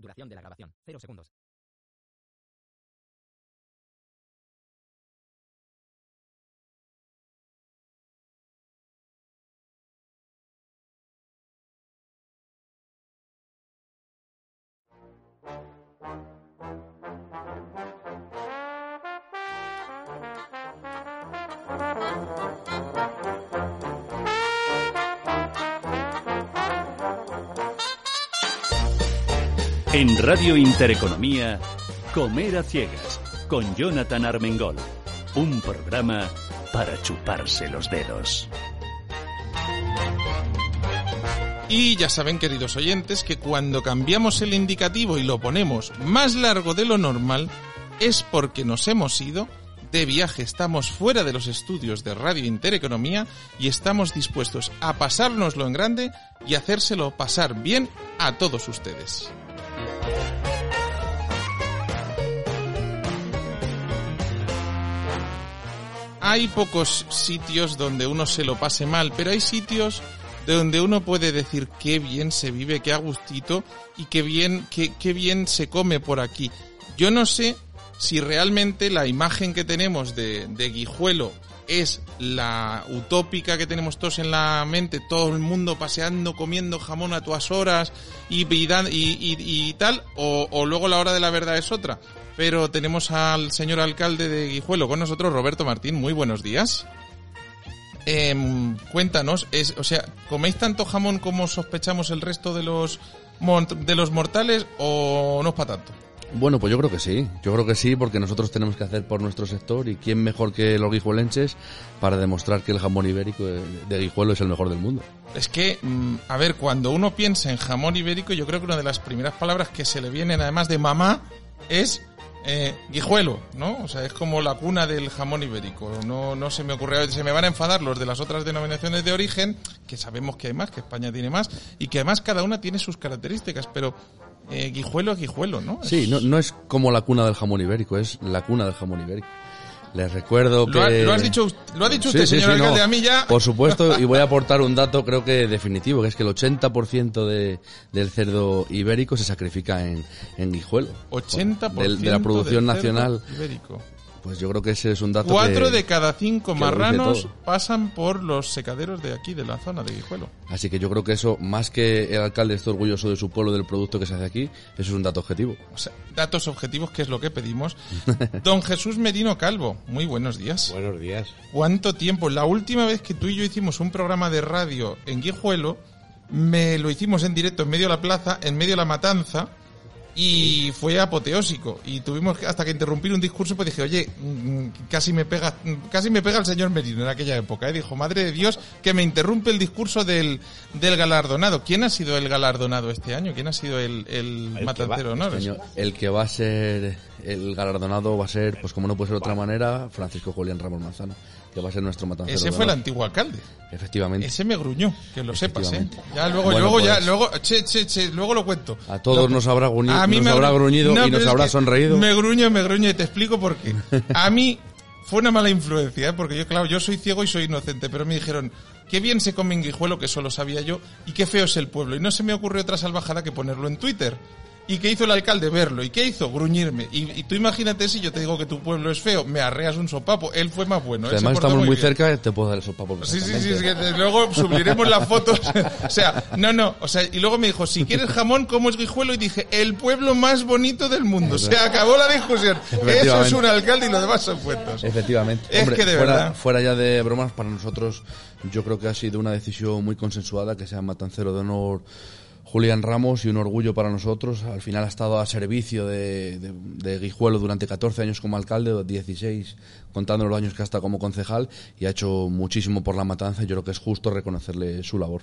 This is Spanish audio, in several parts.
Duración de la grabación, 0 segundos. En Radio Intereconomía, Comer a Ciegas, con Jonathan Armengol. Un programa para chuparse los dedos. Y ya saben, queridos oyentes, que cuando cambiamos el indicativo y lo ponemos más largo de lo normal, es porque nos hemos ido de viaje, estamos fuera de los estudios de Radio Intereconomía y estamos dispuestos a pasárnoslo en grande y hacérselo pasar bien a todos ustedes. Hay pocos sitios donde uno se lo pase mal, pero hay sitios donde uno puede decir qué bien se vive, qué a gustito y qué bien, qué, qué bien se come por aquí. Yo no sé si realmente la imagen que tenemos de, de Guijuelo es la utópica que tenemos todos en la mente, todo el mundo paseando, comiendo jamón a todas horas y, y, y, y tal, o, o luego la hora de la verdad es otra. Pero tenemos al señor alcalde de Guijuelo con nosotros, Roberto Martín. Muy buenos días. Eh, cuéntanos, es, o sea, ¿coméis tanto jamón como sospechamos el resto de los de los mortales o no es para tanto? Bueno, pues yo creo que sí, yo creo que sí, porque nosotros tenemos que hacer por nuestro sector y quién mejor que los guijuelenses para demostrar que el jamón ibérico de Guijuelo es el mejor del mundo. Es que, mm, a ver, cuando uno piensa en jamón ibérico, yo creo que una de las primeras palabras que se le vienen además de mamá es eh, guijuelo, ¿no? O sea, es como la cuna del jamón ibérico. No, no se me ocurre, se me van a enfadar los de las otras denominaciones de origen, que sabemos que hay más, que España tiene más, y que además cada una tiene sus características, pero eh, guijuelo es guijuelo, ¿no? Sí, no, no es como la cuna del jamón ibérico, es la cuna del jamón ibérico. Les recuerdo que... Lo, ha, lo has dicho, lo ha dicho usted, Sí, señor sí, alcalde, no, a mí ya... Por supuesto, y voy a aportar un dato creo que definitivo, que es que el 80% de, del cerdo ibérico se sacrifica en, en Guijuelo. 80% de, de la producción del cerdo nacional. ibérico. Pues yo creo que ese es un dato Cuatro que- de cada cinco marranos pasan por los secaderos de aquí, de la zona de Guijuelo. Así que yo creo que eso, más que el alcalde esté orgulloso de su pueblo, del producto que se hace aquí, eso es un dato objetivo. O sea, datos objetivos, que es lo que pedimos. Don Jesús Merino Calvo, muy buenos días. Buenos días. ¿Cuánto tiempo? La última vez que tú y yo hicimos un programa de radio en Guijuelo, me lo hicimos en directo en medio de la plaza, en medio de la matanza, y fue apoteósico. Y tuvimos hasta que interrumpir un discurso, pues dije, oye, mm, casi me pega, mm, casi me pega el señor Merino en aquella época. ¿eh? Dijo, madre de Dios, que me interrumpe el discurso del, del galardonado. ¿Quién ha sido el galardonado este año? ¿Quién ha sido el, el, de honores? Año- El que va a ser el galardonado va a ser, pues como no puede ser de otra manera, Francisco Julián Ramos Manzano, que va a ser nuestro. Ese fue el antiguo alcalde. Efectivamente. Ese me gruñó, que lo sepas, ¿eh? Ya luego, Bueno, luego ya, pues- luego, che, che, che, luego lo cuento. A todos Lo- nos habrá gruñido, A mí nos me habrá gru- gruñido No, y nos habrá sonreído. Me gruño, me gruño y te explico por qué. A mí fue una mala influencia, ¿eh? porque yo, claro, yo soy ciego y soy inocente, pero me dijeron, qué bien se come en Guijuelo, que eso lo sabía yo, y qué feo es el pueblo. Y no se me ocurrió otra salvajada que ponerlo en Twitter. ¿Y qué hizo el alcalde? Verlo. ¿Y qué hizo? Gruñirme. Y, y tú imagínate si yo te digo que tu pueblo es feo, me arreas un sopapo. Él fue más bueno. Se además estamos muy bien. cerca, te puedo dar esos papos. Sí, sí, sí, sí, luego subiremos las fotos. o sea, no, no, o sea, y luego me dijo, si quieres jamón, ¿cómo es Guijuelo? Y dije, el pueblo más bonito del mundo. Se acabó la discusión. Eso es un alcalde y lo demás son cuentos. Efectivamente. Es Hombre, que de fuera, verdad. fuera ya de bromas, para nosotros yo creo que ha sido una decisión muy consensuada que sea matancero de honor Julián Ramos y un orgullo para nosotros. Al final ha estado a servicio de, de- de Guijuelo durante 14 años como alcalde, 16 contando los años que ha estado como concejal y ha hecho muchísimo por la matanza yo creo que es justo reconocerle su labor.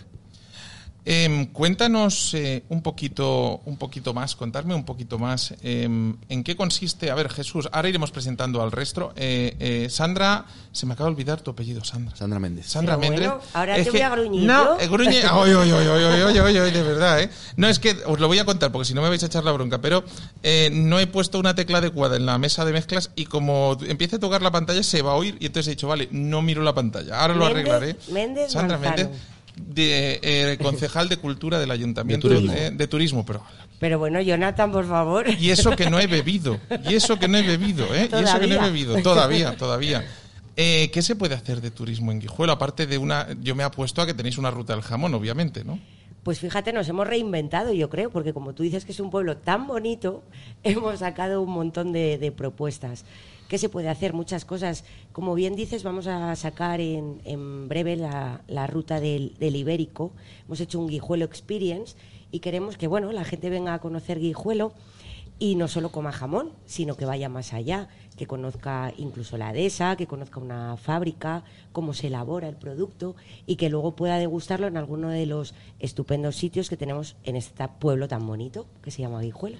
Em, cuéntanos eh, un poquito, un poquito más, contarme un poquito más em, en qué consiste. A ver, Jesús, ahora iremos presentando al resto. Eh, eh, Sandra, se me acaba de olvidar tu apellido, Sandra. Sandra Méndez. Sandra Pero Méndez. bueno, ahora Es te que- voy a gruñir No, eh, gruñe. Oye, oye, oye, oye, oye, oye, oye, de verdad, ¿eh? No, es que os lo voy a contar porque si no me vais a echar la bronca, pero eh, no he puesto una tecla adecuada en la mesa de mezclas y como empiece a tocar la pantalla se va a oír y entonces he dicho, vale, no miro la pantalla. Ahora lo Méndez- arreglaré. Méndez Sandra Manzano. Méndez. De eh, concejal de cultura del ayuntamiento De turismo. de turismo, pero Pero bueno, Jonathan, por favor. y eso que no he bebido, y eso que no he bebido, ¿eh? Y eso que no he Todavía. bebido, todavía, todavía. Eh, ¿Qué se puede hacer de turismo en Guijuelo? Aparte de una, yo me apuesto a que tenéis una ruta del jamón, obviamente, ¿no? Pues fíjate, nos hemos reinventado, yo creo, porque como tú dices que es un pueblo tan bonito, hemos sacado un montón de, de propuestas. ¿Qué se puede hacer? Muchas cosas. Como bien dices, vamos a sacar en, en breve la, la ruta del, del Ibérico. Hemos hecho un Guijuelo Experience y queremos que bueno, la gente venga a conocer Guijuelo y no solo coma jamón, sino que vaya más allá, que conozca incluso la dehesa, que conozca una fábrica, cómo se elabora el producto y que luego pueda degustarlo en alguno de los estupendos sitios que tenemos en este pueblo tan bonito que se llama Guijuelo.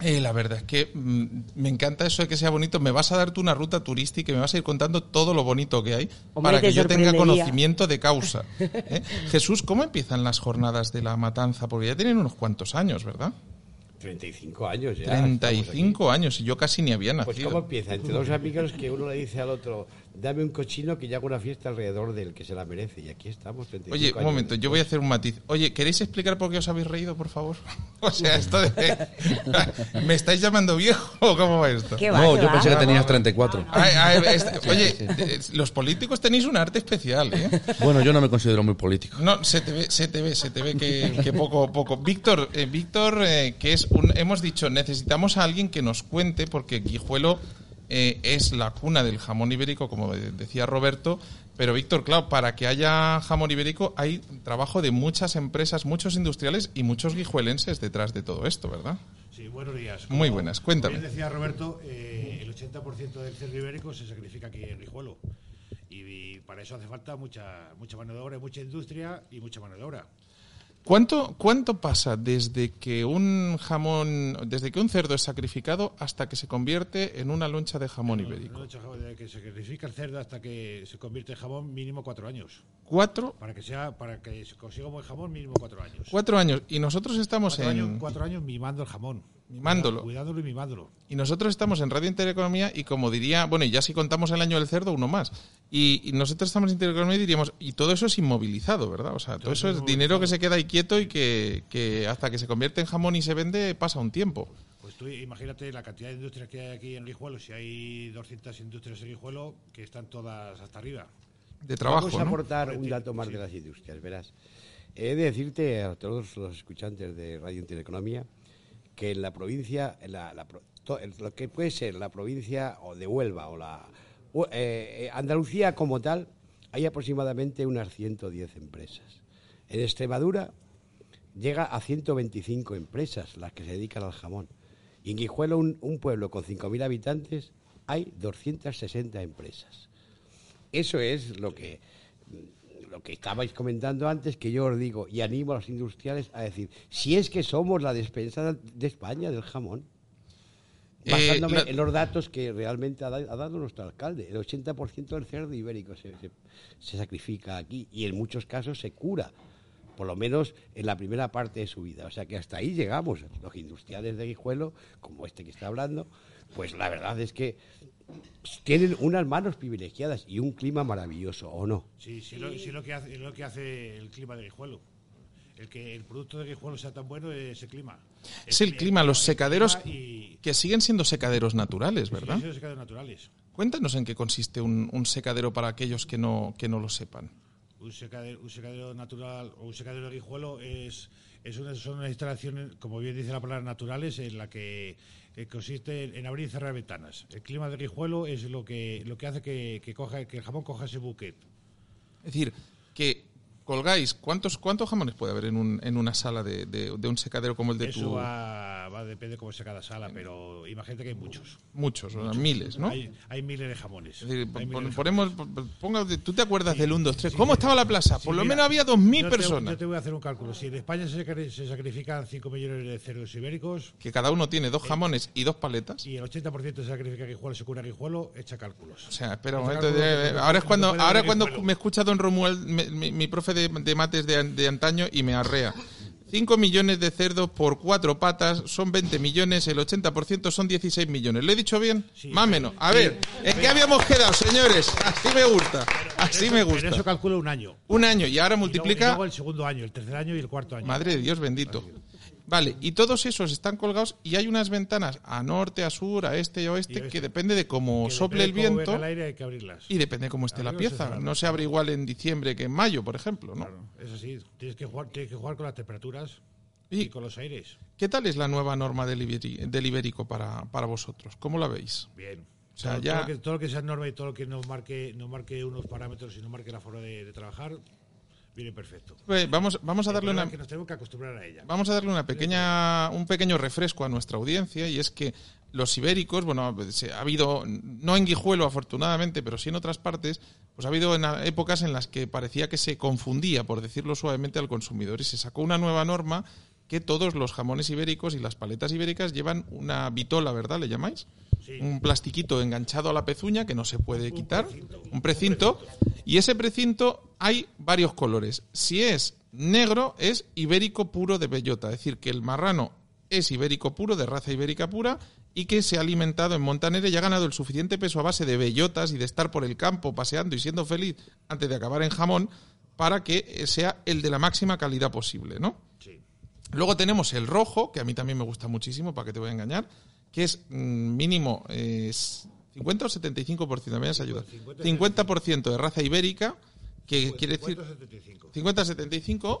Eh, la verdad es que mm, me encanta eso de que sea bonito. Me vas a dar tú una ruta turística y me vas a ir contando todo lo bonito que hay Hombre, para te que yo tenga conocimiento de causa. ¿eh? Jesús, ¿cómo empiezan las jornadas de la matanza? Porque ya tienen unos cuantos años, ¿verdad? 35 años ya. estamos 35 años y yo casi ni había aquí. Pues nacido. ¿cómo empieza? Entre dos amigos que uno le dice al otro, dame un cochino que yo hago una fiesta alrededor del que se la merece. Y aquí estamos, 35 Oye, un años momento, yo voy a hacer un matiz. Oye, ¿queréis explicar por qué os habéis reído, por favor? O sea, esto de... ¿Me estáis llamando viejo o cómo va esto? ¿Qué va, No, qué yo va? pensé que tenías 34. Ay, ay, oye, eh, los políticos tenéis un arte especial, ¿eh? Bueno, yo no me considero muy político. No, se te ve, se te ve, se te ve que, que poco, poco. Víctor, eh, Víctor, eh, que es un, hemos dicho, necesitamos a alguien que nos cuente, porque Guijuelo eh, es la cuna del jamón ibérico, como de- decía Roberto. Pero Víctor, claro, para que haya jamón ibérico hay trabajo de muchas empresas, muchos industriales y muchos guijuelenses detrás de todo esto, ¿verdad? Sí, buenos días. Muy buenas, cuéntame. Como bien decía Roberto, eh, el 80% del cerdo ibérico se sacrifica aquí en Rijuelo. Y, y para eso hace falta mucha, mucha mano de obra, mucha industria y mucha mano de obra. ¿Cuánto, ¿Cuánto pasa desde que un jamón, desde que un cerdo es sacrificado hasta que se convierte en una loncha de jamón ibérico? No, chaval, de que se sacrifica el cerdo hasta que se convierte en jamón, mínimo cuatro años. Cuatro, Para que sea, para que se consiga un buen jamón, mínimo cuatro años. cuatro años. Y nosotros estamos Cuatro en... años, cuatro años mimando el jamón. Mimándolo. Cuidándolo y mimándolo. Y nosotros estamos en Radio Intereconomía y como diría, bueno, y ya si contamos el año del cerdo, uno más. Y, y nosotros estamos en Intereconomía y diríamos, y todo eso es inmovilizado, ¿verdad? O sea, todo, eso es dinero que se queda ahí quieto y que, que hasta que se convierte en jamón y se vende pasa un tiempo. Pues tú imagínate la cantidad de industrias que hay aquí en Guijuelo. Si hay 200 industrias en Guijuelo, que están todas hasta arriba. De trabajo, Vamos a ¿no? aportar un dato más de las industrias, verás. He de decirte a todos los escuchantes de Radio Intereconomía que en la provincia, en la- la lo que puede ser la provincia o de Huelva o la eh, eh, Andalucía como tal, hay aproximadamente unas 110 empresas. En Extremadura llega a 125 empresas las que se dedican al jamón. Y en Guijuelo, un pueblo con 5.000 habitantes, hay 260 empresas. Eso es lo que lo que estabais comentando antes, que yo os digo y animo a los industriales a decir, si es que somos la despensa de España del jamón, Eh, basándome la- en los datos que realmente ha, da- ha dado nuestro alcalde, el 80% del cerdo ibérico se, se- se sacrifica aquí y en muchos casos se cura, por lo menos en la primera parte de su vida. O sea que hasta ahí llegamos. Los industriales de Guijuelo, como este que está hablando, pues la verdad es que tienen unas manos privilegiadas y un clima maravilloso, ¿o no? Sí, sí, lo, sí lo que hace, es lo que hace el clima de Guijuelo. El que el producto de Guijuelo sea tan bueno es el clima. Es el clima, los secaderos clima y que siguen siendo secaderos naturales, ¿verdad? Sí, son secaderos naturales. Cuéntanos en qué consiste un, un secadero para aquellos que no, que no lo sepan. Un secadero, un secadero natural o un secadero de guijuelo es, es una, son unas instalaciones, como bien dice la palabra, naturales, en la que, que consiste en abrir y cerrar ventanas. El clima de guijuelo es lo que, lo que hace que, que, coja, que el jamón coja ese buquet. Es decir, que colgáis, ¿cuántos, cuántos jamones puede haber en, un, en una sala de, de- de un secadero como el de Eso tu... va, va depende cómo sea cada sala, pero imagínate que hay muchos. Muchos, o sea, miles, ¿no? Hay, hay miles de jamones. Es decir, pon- miles de ponemos, jamones. ponga, ¿tú te acuerdas Sí, del 1, 2, 3? sí, ¿Cómo sí. estaba la plaza? Por lo mira, menos había 2.000 yo te- personas. yo te voy a hacer un cálculo. Si en España se, se sacrifican 5 millones de cerdos ibéricos Que cada uno tiene dos jamones y dos paletas. y el 80% se sacrifica guijuelo, se cura guijuelo, echa cálculos. O sea, espera un momento. eh, se- ahora es cuando, ahora cuando me escucha don Romuald, me- mi, mi de, de mates de, de antaño, y me arrea. Es 5 millones de cerdos por cuatro patas son 20 millones, el 80% son 16 millones. ¿Lo he dicho bien? Más o menos. A ver, ¿en qué habíamos quedado, señores? Así me gusta. Así me Pero eso gusta. calcula un año. Un año y ahora Y luego- multiplica... y luego el segundo año, el tercer año y el cuarto año. Madre de Dios bendito. Vale, y todos esos están colgados y hay unas ventanas a norte, a sur, a este y a oeste Y oeste. que depende de cómo sople el viento el aire hay que abrirlas. y depende de cómo esté la pieza. No se abre igual en diciembre que en mayo, por ejemplo, ¿no? Claro, es así. Tienes que jugar, tienes que jugar con las temperaturas Y- y, con los aires. ¿Qué tal es la nueva norma del, iberi- del ibérico para, para vosotros? ¿Cómo la veis? Bien. O sea, todo, ya- todo lo que, todo lo que sea norma y todo lo que no marque, no marque unos parámetros y no marque la forma de, de trabajar, viene perfecto. Pues vamos, vamos a darle una, es que nos tenemos que acostumbrar a ella. Vamos a darle una pequeña, un pequeño refresco a nuestra audiencia y es que los ibéricos, bueno, se- ha habido, no en Guijuelo afortunadamente, pero sí en otras partes, pues ha habido en épocas en las que parecía que se confundía, por decirlo suavemente, al consumidor y se sacó una nueva norma que todos los jamones ibéricos y las paletas ibéricas llevan una vitola, ¿verdad? ¿Le llamáis? Sí. Un plastiquito enganchado a la pezuña que no se puede quitar, un precinto, y ese precinto hay varios colores. Si es negro, es ibérico puro de bellota, es decir, que el marrano es ibérico puro, de raza ibérica pura, y que se ha alimentado en Montanera y ha ganado el suficiente peso a base de bellotas y de estar por el campo paseando y siendo feliz antes de acabar en jamón para que sea el de la máxima calidad posible, ¿no? Luego tenemos el rojo, que a mí también me gusta muchísimo, para que te voy a engañar, que es mm, mínimo eh, es 50 o 75%, me has ayudado. 50% de raza ibérica, que quiere decir 175. 50-75,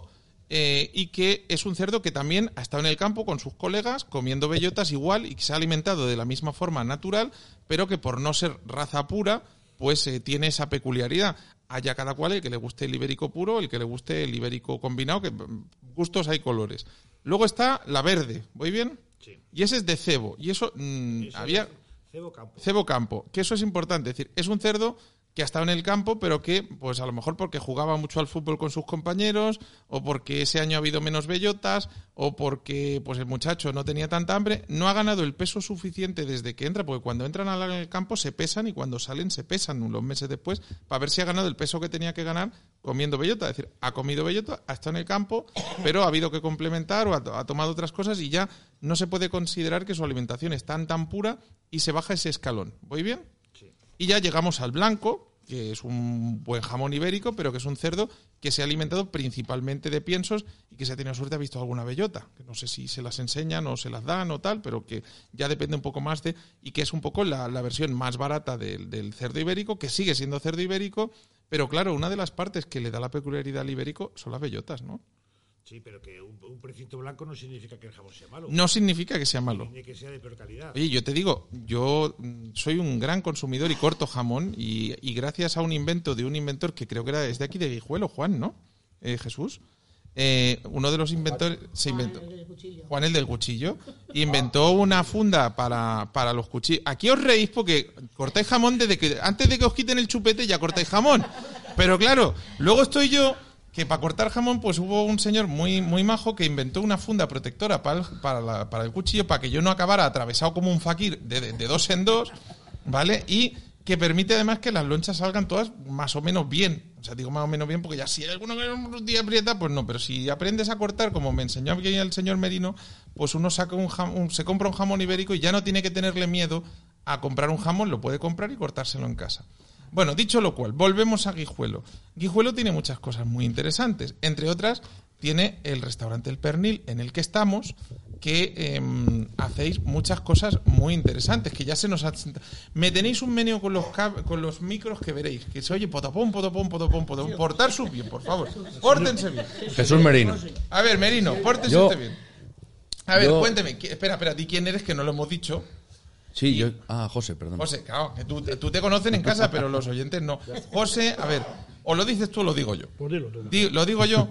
eh, y que es un cerdo que también ha estado en el campo con sus colegas comiendo bellotas igual y que se ha alimentado de la misma forma natural, pero que por no ser raza pura, pues eh, tiene esa peculiaridad. Haya cada cual el que le guste el ibérico puro, el que le guste el ibérico combinado, que mm, gustos hay colores. Luego está la verde, ¿voy bien? Sí. Y ese es de cebo. Y eso, mm, Eso había... es Cebo Campo. Cebo Campo, que eso es importante, es decir, es un cerdo que ha estado en el campo, pero que, pues a lo mejor porque jugaba mucho al fútbol con sus compañeros, o porque ese año ha habido menos bellotas, o porque pues el muchacho no tenía tanta hambre, no ha ganado el peso suficiente desde que entra, porque cuando entran al campo se pesan y cuando salen se pesan unos meses después, para ver si ha ganado el peso que tenía que ganar comiendo bellota. Es decir, ha comido bellota, ha estado en el campo, pero ha habido que complementar o ha, ha tomado otras cosas y ya no se puede considerar que su alimentación es tan tan pura y se baja ese escalón. ¿Voy bien? Y ya llegamos al blanco, que es un buen jamón ibérico, pero que es un cerdo que se ha alimentado principalmente de piensos y que si ha tenido suerte ha visto alguna bellota. Que no sé si se las enseñan o se las dan o tal, pero que ya depende un poco más de. y que es un poco la, la versión más barata del, del cerdo ibérico, que sigue siendo cerdo ibérico, pero claro, una de las partes que le da la peculiaridad al ibérico son las bellotas, ¿no? Sí, pero que un, un precinto blanco no significa que el jamón sea malo. No significa que sea malo. Ni que sea de peor calidad. Oye, yo te digo, yo mm, soy un gran consumidor y corto jamón y, y gracias a un invento de un inventor que creo que era es de aquí de Guijuelo, Juan, ¿no? Eh, Jesús. Eh, uno de los inventores se inventó. Juan el del cuchillo. Inventó una funda para, para los cuchillos. Aquí os reís porque cortáis jamón desde que antes de que os quiten el chupete ya cortáis jamón. Pero claro, luego estoy yo que para cortar jamón pues hubo un señor muy muy majo que inventó una funda protectora para el, para, la- para el cuchillo para que yo no acabara atravesado como un fakir de, de- dos en dos, ¿vale? Y que permite además que las lonchas salgan todas más o menos bien. O sea, digo más o menos bien porque ya si hay alguno que un día aprieta, pues no. Pero si aprendes a cortar, como me enseñó aquí el señor Merino, pues uno saca un, jam- un- se compra un jamón ibérico y ya no tiene que tenerle miedo a comprar un jamón, lo puede comprar y cortárselo en casa. Bueno, dicho lo cual, volvemos a Guijuelo. Guijuelo tiene muchas cosas muy interesantes. Entre otras, tiene el restaurante El Pernil en el que estamos, que em, hacéis muchas cosas muy interesantes, que ya se nos ha... Me tenéis un menú con los, cab- con los micros que veréis, que se oye potopón, potopón, potopón, potopón. Portarse bien, por favor. Pórtense bien. Jesús Merino. A ver, Merino, pórtense Yo- usted bien. A ver, yo- cuénteme. Espera, espera, di quién eres, que no lo hemos dicho. Sí, yo. Ah, José, perdón. José, claro, que tú, tú te conocen en casa, pero los oyentes no. José, a ver, o lo dices tú o lo digo yo. Pues dilo tú. Di- lo digo yo,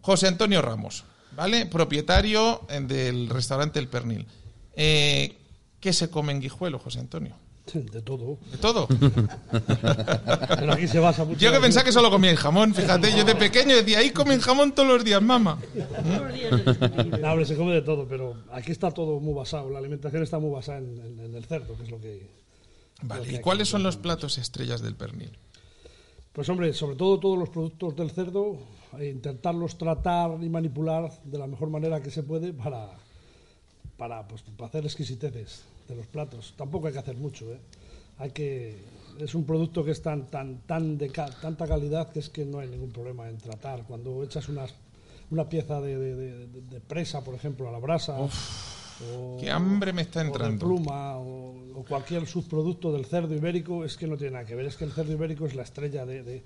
José Antonio Ramos, ¿vale? Propietario eh, del restaurante El Pernil. Eh, ¿Qué se come en Guijuelo, José Antonio? De todo. ¿De todo? Pero aquí se basa mucho. Yo que en- pensaba que solo comía jamón, fíjate, yo de pequeño decía, ahí comen jamón todos los días, mamá. No, hombre, se come de todo, pero aquí está todo muy basado. La alimentación está muy basada en, en- en el cerdo, que es lo que. Vale, ¿y cuáles son los platos estrellas del pernil? Pues hombre, sobre todo todos los productos del cerdo, e intentarlos tratar y manipular de la mejor manera que se puede para, para, pues, para hacer exquisiteces de los platos. Tampoco hay que hacer mucho, ¿eh? Hay que es un producto que es tan tan tan de ca- tanta calidad que es que no hay ningún problema en tratar. Cuando echas unas, una pieza de, de- de- de- de presa, por ejemplo, a la brasa, o, Qué hambre me está o de entrando. pluma, o, o cualquier subproducto del cerdo ibérico, es que no tiene nada que ver. Es que el cerdo ibérico es la estrella de.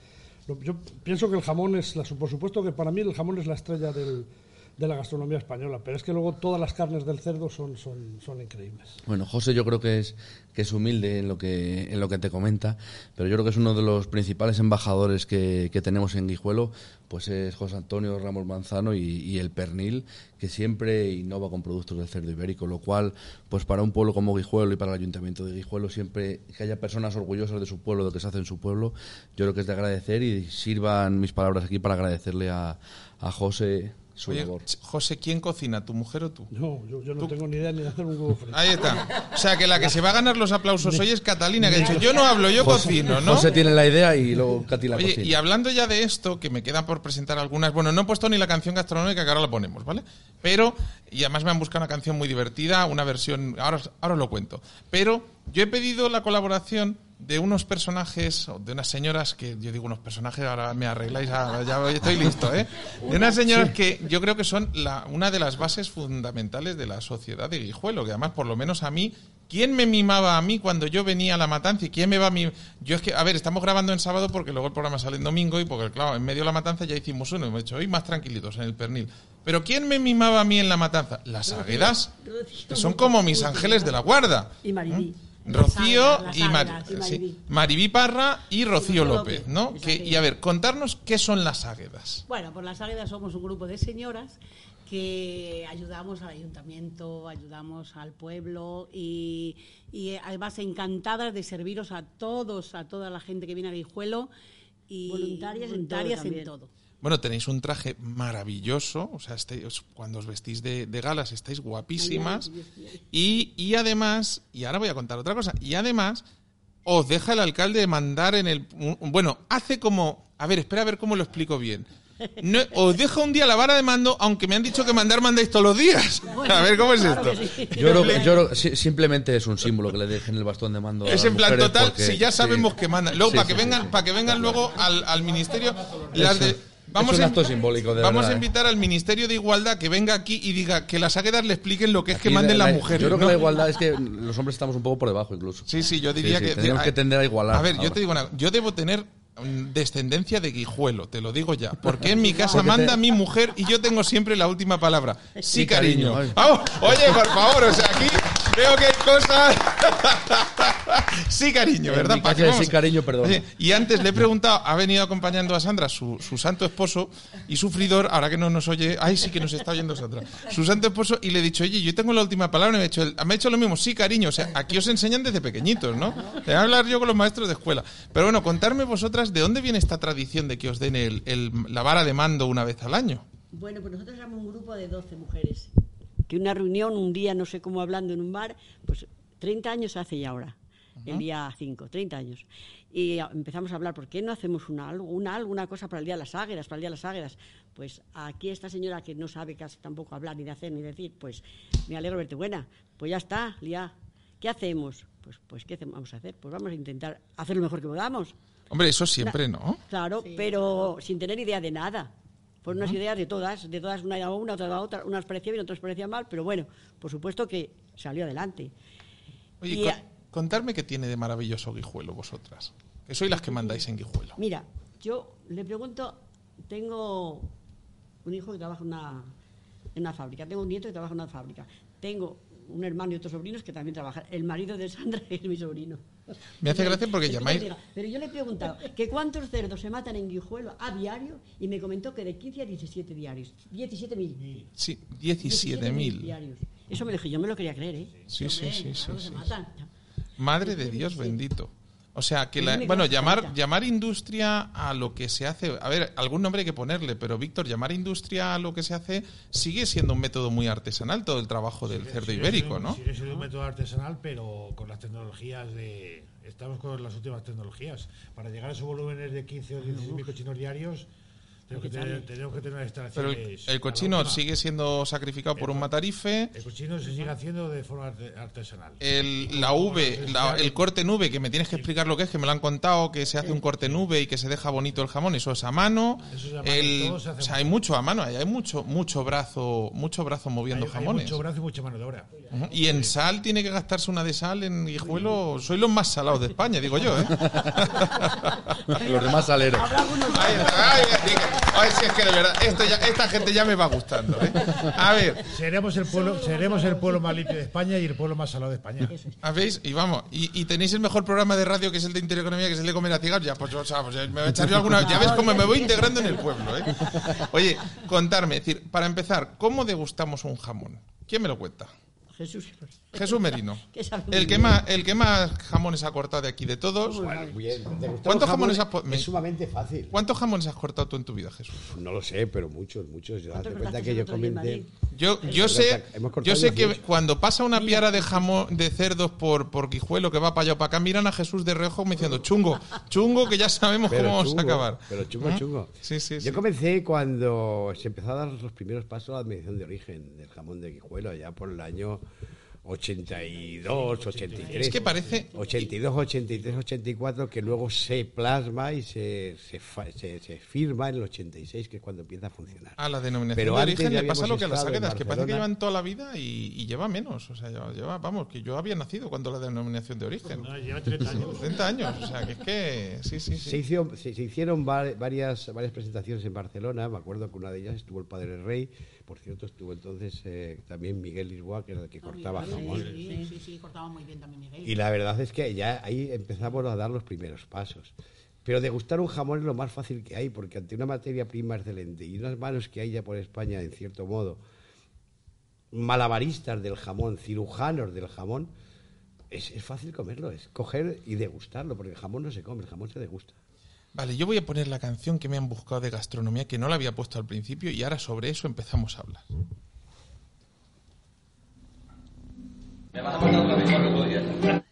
yo pienso que el jamón es, la, por supuesto que para mí el jamón es la estrella del- de la gastronomía española, pero es que luego todas las carnes del cerdo son, son, son increíbles. Bueno, José yo creo que es, que es humilde en lo que, en lo que te comenta, pero yo creo que es uno de los principales embajadores que, que tenemos en Guijuelo, pues es José Antonio Ramos Manzano y, el Pernil, que siempre innova con productos del cerdo ibérico, lo cual, pues para un pueblo como Guijuelo y para el Ayuntamiento de Guijuelo, siempre que haya personas orgullosas de su pueblo, de lo que se hace en su pueblo, yo creo que es de agradecer y sirvan mis palabras aquí para agradecerle a, a José su Oye, labor. José, ¿quién cocina, tu mujer o tú? No, yo, yo no tengo ni idea ni de hacer un huevo frito. Ahí está. O sea, que la que se va a ganar los aplausos hoy es Catalina, que ha dicho, yo no hablo, yo cocino, ¿no? José tiene la idea y luego la Oye, cocina. y hablando ya de esto, que me quedan por presentar algunas. Bueno, no he puesto ni la canción gastronómica, que ahora la ponemos, ¿vale? Pero, y además me han buscado una canción muy divertida, una versión. Ahora, os- ahora os lo cuento. Pero yo he pedido la colaboración de unos personajes, o de unas señoras que. Yo digo unos personajes, ahora me arregláis, ahora ya estoy listo, ¿eh? De unas señoras que yo creo que son la, una de las bases fundamentales de la sociedad de Guijuelo, que además, por lo menos a mí. ¿Quién me mimaba a mí cuando yo venía a la matanza? ¿Y quién me va a mimar? Yo es que, a ver, estamos grabando en sábado porque luego el programa sale en domingo y porque, claro, en medio de la matanza ya hicimos uno y hemos hecho hoy más tranquilitos en el pernil. Pero ¿quién me mimaba a mí en la matanza? Las aguedas, que son como mis ángeles de la guarda. Y Maribí. Rocío y, águedas, Mar- y sí, Maribí. Maribí Parra y Rocío López, ¿no? Que- que- y a ver, contarnos qué son las águedas. Bueno, por las Águedas somos un grupo de señoras que ayudamos al ayuntamiento, ayudamos al pueblo y, y, eh, además encantadas de serviros a todos, a toda la gente que viene a Guijuelo y Voluntarias en voluntarias todo en todo. Bueno, tenéis un traje maravilloso, o sea, estáis- cuando os vestís de, de galas estáis guapísimas. Y, y además, y ahora voy a contar otra cosa, y además os deja el alcalde mandar en el... Bueno, hace como... A ver, espera a ver cómo lo explico bien. No, os deja un día la vara de mando, aunque me han dicho que mandar mandáis todos los días. A ver, ¿cómo es esto? Yo creo, que- yo creo simplemente es un símbolo que le dejen el bastón de mando. a Es en plan total, porque- si ya sabemos sí. que mandan. Luego, Sí, para sí, que sí, vengan, sí. para que vengan luego al, al ministerio, las de- vamos es un a- acto simbólico, de Vamos verdad, a ¿eh? invitar al Ministerio de Igualdad que venga aquí y diga que las águedas le expliquen lo que es que manden la- las la- mujeres. Yo creo que la igualdad es que los hombres estamos un poco por debajo incluso. Sí, sí, yo diría Sí, sí, que. tenemos que tender a igualar A ver, yo te digo una Yo debo tener mm, descendencia de guijuelo, te lo digo ya. Porque en mi casa Porque te- manda mi mujer y yo tengo siempre la última palabra. Sí, Sí, cariño. cariño. Vamos, oye, por favor, o sea, aquí veo que hay cosas. sí, cariño, En ¿verdad? mi ¿Para casa qué de vamos? sí, cariño, perdona. Oye, y antes le he preguntado, ha venido acompañando a Sandra, su, su santo esposo y sufridor, ahora que no nos oye, ay, sí que nos está oyendo Sandra, su santo esposo, y le he dicho, oye, yo tengo la última palabra, y me ha hecho, el- me ha hecho lo mismo, sí, cariño, o sea, aquí os enseñan desde pequeñitos, ¿no? Te voy a hablar yo con los maestros de escuela. Pero bueno, contarme vosotras, ¿de dónde viene esta tradición de que os den el- el- la vara de mando una vez al año? Bueno, pues nosotros éramos un grupo de 12 mujeres. Que una reunión, un día, no sé cómo, hablando en un bar, pues 30 años hace ya ahora, el día 5, 30 años. Y empezamos a hablar, ¿por qué no hacemos una, algo, una, algo, una cosa para el Día de las Águedas, para el Día de las Águedas? Pues aquí esta señora que no sabe casi tampoco hablar, ni de hacer, ni decir, pues me alegro de verte buena. Pues ya está, Lía. ¿Qué hacemos? Pues, pues ¿qué vamos a hacer? Pues vamos a intentar hacer lo mejor que podamos. Hombre, eso siempre, ¿no? Claro, pero sin tener idea de nada. Fueron unas ideas de todas, de todas, una a una, otra a otra, unas parecía bien, otras parecían mal, pero bueno, por supuesto que salió adelante. Oye, Y con- contarme qué tiene de maravilloso Guijuelo vosotras. Que sois las que mandáis en Guijuelo. Mira, yo le pregunto, tengo un hijo que trabaja en una, en una fábrica, tengo un nieto que trabaja en una fábrica, tengo un hermano y otros sobrinos que también trabajan. El marido de Sandra es mi sobrino. Me hace gracia porque llamáis- Pero yo le he preguntado que cuántos cerdos se matan en Guijuelo a diario y me comentó que de 15 a 17 diarios. 17 mil. Sí, 17.000. diarios. Eso me dije, yo me lo quería creer, ¿eh? Sí, sí, sí, sí, sí. matan. Madre de Dios bendito. O sea, que la- bueno, llamar llamar industria a lo que se hace, a ver, algún nombre hay que ponerle, pero Víctor, llamar industria a lo que se hace sigue siendo un método muy artesanal todo el trabajo del cerdo Sigue ibérico, siendo- ¿no? Sigue siendo un método artesanal, pero con las tecnologías de. Estamos con las últimas tecnologías. Para llegar a esos volúmenes de 15 o 16 mil cochinos diarios, tenemos que tener, tenemos que tener Pero el, cochino sigue siendo sacrificado por un matarife. El cochino se sigue haciendo de forma arte- artesanal. El, la V, la- el corte en V, que me tienes que explicar lo que es, que me lo han contado, que se hace un corte en V y que se deja bonito el jamón, eso es a mano. Eso es a mano, El- o sea, hay mucho a mano, hay hay mucho, mucho brazo, mucho brazo moviendo Hay- hay jamones. mucho brazo y mucha mano de obra. Y en sal tiene que gastarse una de sal en Guijuelo. Soy los más salados de España, digo yo, ¿eh? Los demás saleros. Ay, ay, ay, si es que de verdad, esto ya- esta gente ya me va gustando, ¿eh? A ver, Seremos el pueblo, seremos el pueblo más limpio de España y el pueblo más salado de España. ¿Habéis? Y vamos, y, y tenéis el mejor programa de radio que es el de Intereconomía, que es el de Comer a Ciegas, ya, pues, o sea, pues, ya me voy a echar yo alguna. Ya ves cómo me voy integrando en el pueblo, ¿eh? Oye, contarme, es decir, para empezar, ¿cómo degustamos un jamón? ¿Quién me lo cuenta? Jesús. Jesús Merino. El que más, el que más jamones ha cortado de aquí de todos. Bueno, bien. ¿Cuántos jamones has Es sumamente fácil. ¿Cuántos jamones has cortado tú en tu vida, Jesús? No lo sé, pero muchos, muchos. Date ¿Cuántos cuenta que yo comenté. Yo, yo sé, yo sé que 18. cuando pasa una piara de jamón de cerdos por, por Guijuelo que va para allá o para acá, miran a Jesús de reojo me diciendo chungo, chungo que ya sabemos Pero cómo vamos chungo, a acabar. Pero chungo, ¿Mm? chungo. Sí, sí, sí. Yo comencé cuando se empezó a dar los primeros pasos a la medición de origen del jamón de Guijuelo, ya por el año 82, 83. Es que parece- 82, 83, 84, que luego se plasma y se, se, fa- se- se firma en el 86, que es cuando empieza a funcionar. A la denominación Pero de origen ya le pasa lo que a las águedas, que parece que llevan toda la vida y, y lleva menos. O sea, lleva, lleva- vamos, que yo había nacido cuando la denominación de origen. No, lleva 30 años. 30 años, o sea, que es que sí, sí, Se, sí. hizo- se- se hicieron va- varias, varias presentaciones en Barcelona. Me acuerdo que una de ellas estuvo el Padre Rey. Por cierto, estuvo entonces eh, también Miguel Lisboa, que era el que cortaba jamón. Sí, sí, sí, cortaba muy bien también Miguel. Y la verdad es que ya ahí empezamos a dar los primeros pasos. Pero degustar un jamón es lo más fácil que hay, porque ante una materia prima excelente y unas manos que hay ya por España, en cierto modo, malabaristas del jamón, cirujanos del jamón, es, es fácil comerlo, es coger y degustarlo, porque el jamón no se come, el jamón se degusta. Vale, yo voy a poner la canción que me han buscado de gastronomía, que no la había puesto al principio, y ahora sobre eso empezamos a hablar. Aquí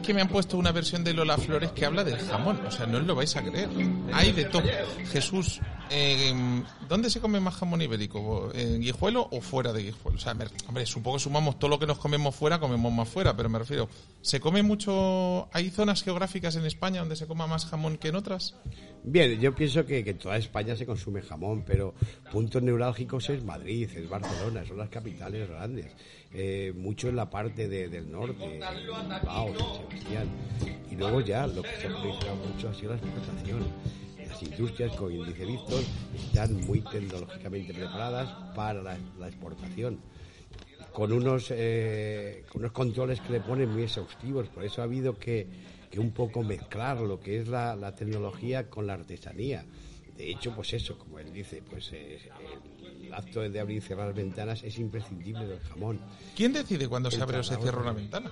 Es que me han puesto una versión de Lola Flores que habla del jamón, o sea, no os lo vais a creer. Hay de todo. Jesús, eh, ¿dónde se come más jamón ibérico? ¿En Guijuelo o fuera de Guijuelo? O sea, hombre, supongo que sumamos todo lo que nos comemos fuera, comemos más fuera, pero me refiero, ¿se come mucho? ¿Hay zonas geográficas en España donde se coma más jamón que en otras? Bien, yo pienso que, que en toda España se consume jamón, pero puntos neurálgicos es Madrid, es Barcelona, son las capitales grandes. Eh, mucho en la parte de- del norte, Bilbao, San Sebastián. Y luego ya lo que se ha proliferado mucho ha sido la exportación. Las industrias con índice Víctor están muy tecnológicamente preparadas para la, la exportación con unos, eh, con unos controles que le ponen muy exhaustivos. Por eso ha habido que, que un poco mezclar lo que es la, la tecnología con la artesanía. De hecho, pues eso, como él dice, pues eh, el acto de abrir y cerrar las ventanas es imprescindible del jamón. ¿Quién decide cuándo se El abre o se cierra una ventana?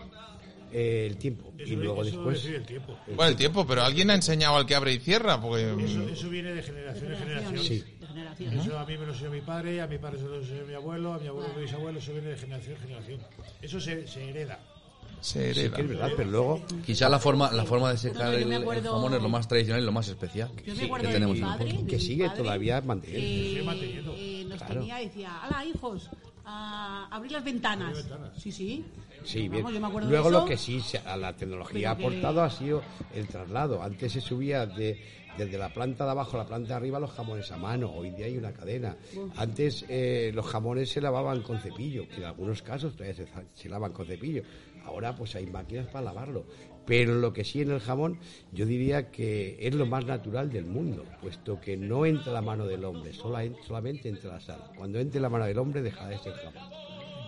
Eh, el tiempo. Eso, y luego después... el tiempo. Bueno, el tiempo, pero alguien ha enseñado al que abre y cierra, porque... Eso, eso viene de generación en generación. Sí. Eso a mí me lo enseñó mi padre, a mi padre se lo enseñó mi abuelo, a mi abuelo mi bisabuelo, eso viene de generación en generación. Eso se, se hereda. Se Sí, hereda. que es verdad, pero luego... Quizá la forma, la forma de secar No, el, me el acuerdo- jamón es lo más tradicional y lo más especial Yo me que acuerdo de tenemos mi padre, Que sigue padre, todavía eh, manteniendo. eh, nos Claro. tenía decía, ¡hala, hijos! A abrir las ventanas. Sí, sí. Sí, Vamos, bien. yo me acuerdo de Luego eso. lo que sí se- a la tecnología ha Pero que- aportado ha sido el traslado. Antes se subía de, desde la planta de abajo a la planta de arriba los jamones a mano. Hoy día hay una cadena. Antes eh, los jamones se lavaban con cepillo, que en algunos casos todavía se, se lavan con cepillo. Ahora pues hay máquinas para lavarlo. Pero lo que sí en el jamón yo diría que es lo más natural del mundo, puesto que no entra la mano del hombre, sola- solamente entra la sal. Cuando entre la mano del hombre deja de ser jamón.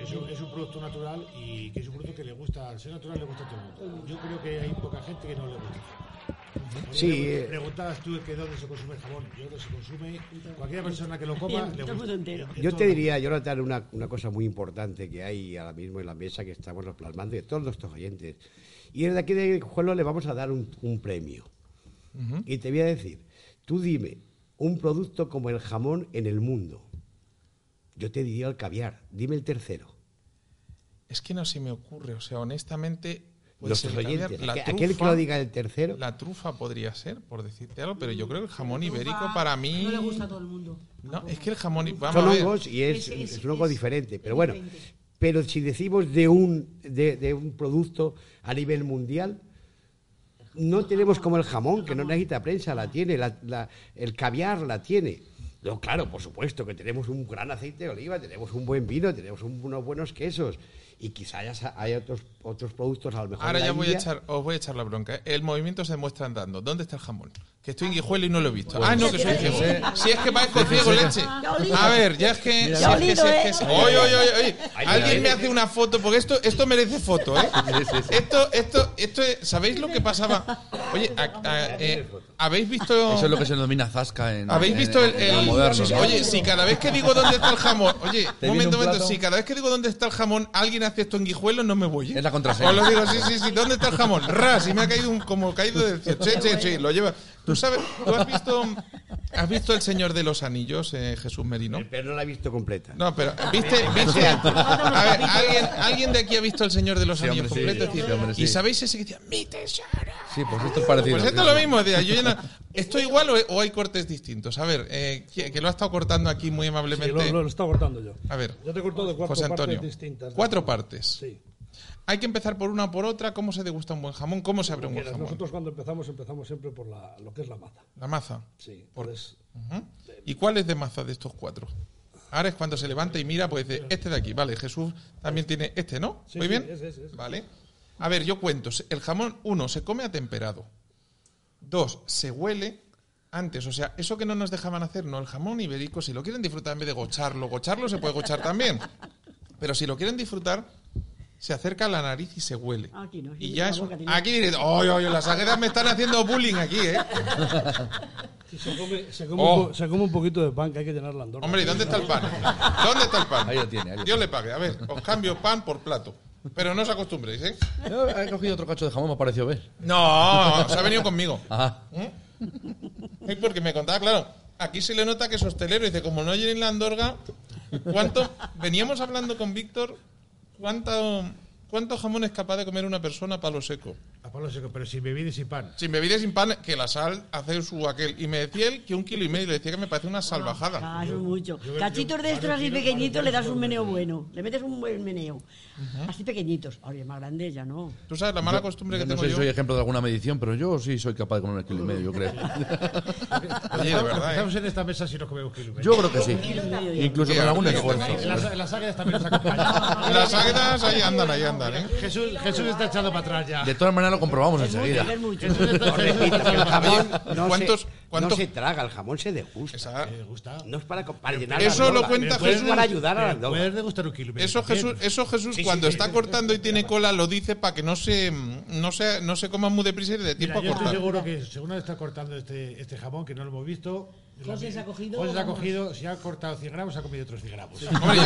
Es un, es un producto natural y que es un producto que le gusta, al ser natural le gusta a todo el mundo. Yo creo que hay poca gente que no le gusta. Sí, eh. Preguntabas tú que dónde se consume el jamón. Yo dónde se consume. Cualquier persona que lo coma le gusta. entero. Yo te diría, Jonathan, una, una cosa muy importante que hay ahora mismo en la mesa que estamos plasmando de todos nuestros oyentes. Y desde aquí de Juelo le vamos a dar un, un premio. Y te voy a decir, tú dime un producto como el jamón en el mundo. Yo te diría el caviar. Dime el tercero. Es que no se me ocurre, o sea, honestamente. Nuestros oyentes. la aquel- aquel que trufa- lo diga el tercero. La trufa podría ser, por decirte algo, pero yo creo que el jamón ibérico para mí. No le gusta a todo el mundo. No, es que el jamón. Vamos Son hongos y es, Es- es- es un hongo es- diferente. Pero bueno, diferente. pero si decimos de un, de, de un producto a nivel mundial, no tenemos como el jamón, que no necesita prensa, la tiene, la- la- el caviar la tiene. No, claro, por supuesto que tenemos un gran aceite de oliva, tenemos un buen vino, tenemos un- unos buenos quesos y quizá haya, haya otros, otros productos a lo mejor. Ahora ya voy a echar, os voy a echar la bronca. El movimiento se demuestra andando. ¿Dónde está el jamón? Que estoy en Guijuelo y no lo he visto. ah, no, que soy ciego. Si es que parezco ciego, leche. A ver, ya es que. si es que, si es que- ¿eh? si- Oye, oye, oye, oye. Alguien me hace una foto, porque esto, esto merece foto, ¿eh? Esto, esto, esto, es- ¿sabéis lo que pasaba? Oye, a- a- eh, ¿habéis visto. Eso es lo que se denomina zasca en. ¿Habéis visto el, el- moderno. Oye, si cada vez que digo dónde está el jamón, oye, un momento, un momento, si cada vez que digo dónde está el jamón, alguien hace esto en Guijuelo, no me voy. ¿eh? Es la contraseña. Os lo digo, sí, sí, sí, ¿dónde está el jamón? Ras, y me ha caído un, como caído del cielo. Sí, sí, sí, lo lleva. ¿Tú sabes, tú has visto, has visto El Señor de los Anillos, eh, Jesús Merino? Pero no la he visto completa. No, pero ¿viste? viste a ver, ¿alguien, ¿alguien de aquí ha visto El Señor de los Sí, Anillos hombre, completo? Es decir, Sí, hombre, sí. ¿Y sabéis ese que decía, mi tesoro? Sí, pues esto es parecido. Pues esto es lo mismo. decía, yo ya no- ¿Esto igual o, o hay cortes distintos? A ver, eh, que, que lo ha estado cortando aquí muy Sí, amablemente. lo, lo, lo está cortando yo. A ver, Yo te corto de cuatro José Antonio. partes distintas. Cuatro partes. Sí. Hay que empezar por una o por otra. ¿Cómo se degusta un buen jamón? ¿Cómo se abre un buen jamón? nosotros cuando empezamos, empezamos siempre por la, lo que es la maza. La maza. Sí. Por- Entonces, Ujú. ¿Y cuál es de maza de estos cuatro? Ahora es cuando se levanta y mira, pues dice, este de aquí. Vale, Jesús también tiene este, ¿no? Sí, Muy sí, bien. ese, ese, ese. Vale. A ver, yo cuento. El jamón, uno, se come atemperado. Dos, se huele antes. O sea, eso que no nos dejaban hacer, no, el jamón ibérico, si lo quieren disfrutar en vez de gocharlo, gocharlo se puede gochar también. Pero si lo quieren disfrutar, se acerca a la nariz y se huele. Aquí no, Y sí, ya es. boca Aquí oye, oye, las aguedas me están haciendo bullying aquí, ¿eh? sí, se, come, se, come Oh. un se come un poquito de pan que hay que llenar la andorra. Hombre, ¿y dónde está el pan? ¿Dónde está el pan? Ahí lo tiene, ahí lo Dios le pague. A ver, os cambio pan por plato. Pero no os acostumbréis, ¿eh? Yo he cogido otro cacho de jamón, me ha parecido ver. No, se ha venido conmigo. Ajá. Es porque me contaba, claro, aquí se le nota que es hostelero. Dice, como no llenen la Andorga, ¿cuánto? Veníamos hablando con Víctor, ¿cuánto, ¿cuánto jamón es capaz de comer una persona a palo seco? A palo seco, pero sin bebida y sin pan. Sin bebida y sin pan, que la sal hace su aquel. Y me decía él que un kilo y medio, le decía que me parece una salvajada. Ah, eso es mucho. yo- Cachitos yo- de estos así pequeñitos le das un meneo bueno. Le metes un buen meneo. Así pequeñitos. Ahora, más grandes ya no. Tú sabes la mala costumbre que no tengo sé si yo. soy ejemplo de alguna medición, pero yo sí soy capaz de comer un kilo y medio, yo creo. Oye, de verdad, ¿eh? Estamos en esta mesa si nos comemos kilo y medio. Yo creo que sí. Incluso con algún esfuerzo. En las, águilas también nos acompañan. Las águelas ahí andan, ahí andan, ¿eh? Jesús, Jesús está echado para atrás ya. De todas maneras lo comprobamos enseguida. Es mucho. El jamón no, ¿Cuántos- se, cuántos- no se traga, el jamón se degusta. Esa-. No es para, para llenar Eso la lo cuenta es Jesús. para ayudar a. Puedes degustar un kilo. Eso. Jesús, eso Jesús Sí, cuando sí. está cortando y tiene cola lo dice para que no se no se no se coma muy deprisa y de tiempo Mira, a yo estoy cortar. seguro que según está cortando este, este jamón, que no lo hemos visto. José se ha cogido, José se ha cogido, si ha cortado 100 gramos, ha comido otros 100 gramos. Hombre, yo,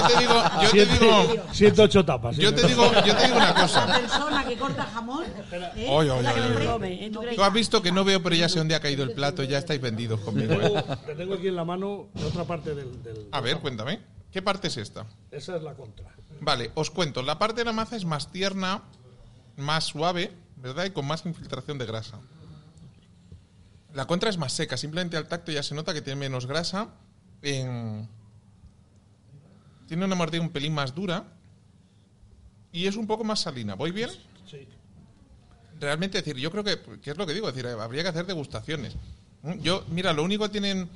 yo te digo, yo te digo, Siete, ocho tapas. sí, yo te digo, yo te digo una La cosa. persona que corta jamón. ¿eh? Oye, oye, La oye, ¿eh? ¿Tú has visto que no veo, pero ya sé dónde ha caído el plato, ya estáis vendidos conmigo. ¿eh? te tengo aquí en la mano otra parte del. del- A ver, cuéntame. ¿Qué parte es esta? Esa es la contra. Vale, os cuento. La parte de la maza es más tierna, más suave, ¿verdad? Y con más infiltración de grasa. La contra es más seca, simplemente al tacto ya se nota que tiene menos grasa. en- Tiene una mordida un pelín más dura. Y es un poco más salina. ¿Voy bien? Sí. Realmente, decir, yo creo que, ¿qué es lo que digo? Es decir, habría que hacer degustaciones. Yo, mira, lo único que tienen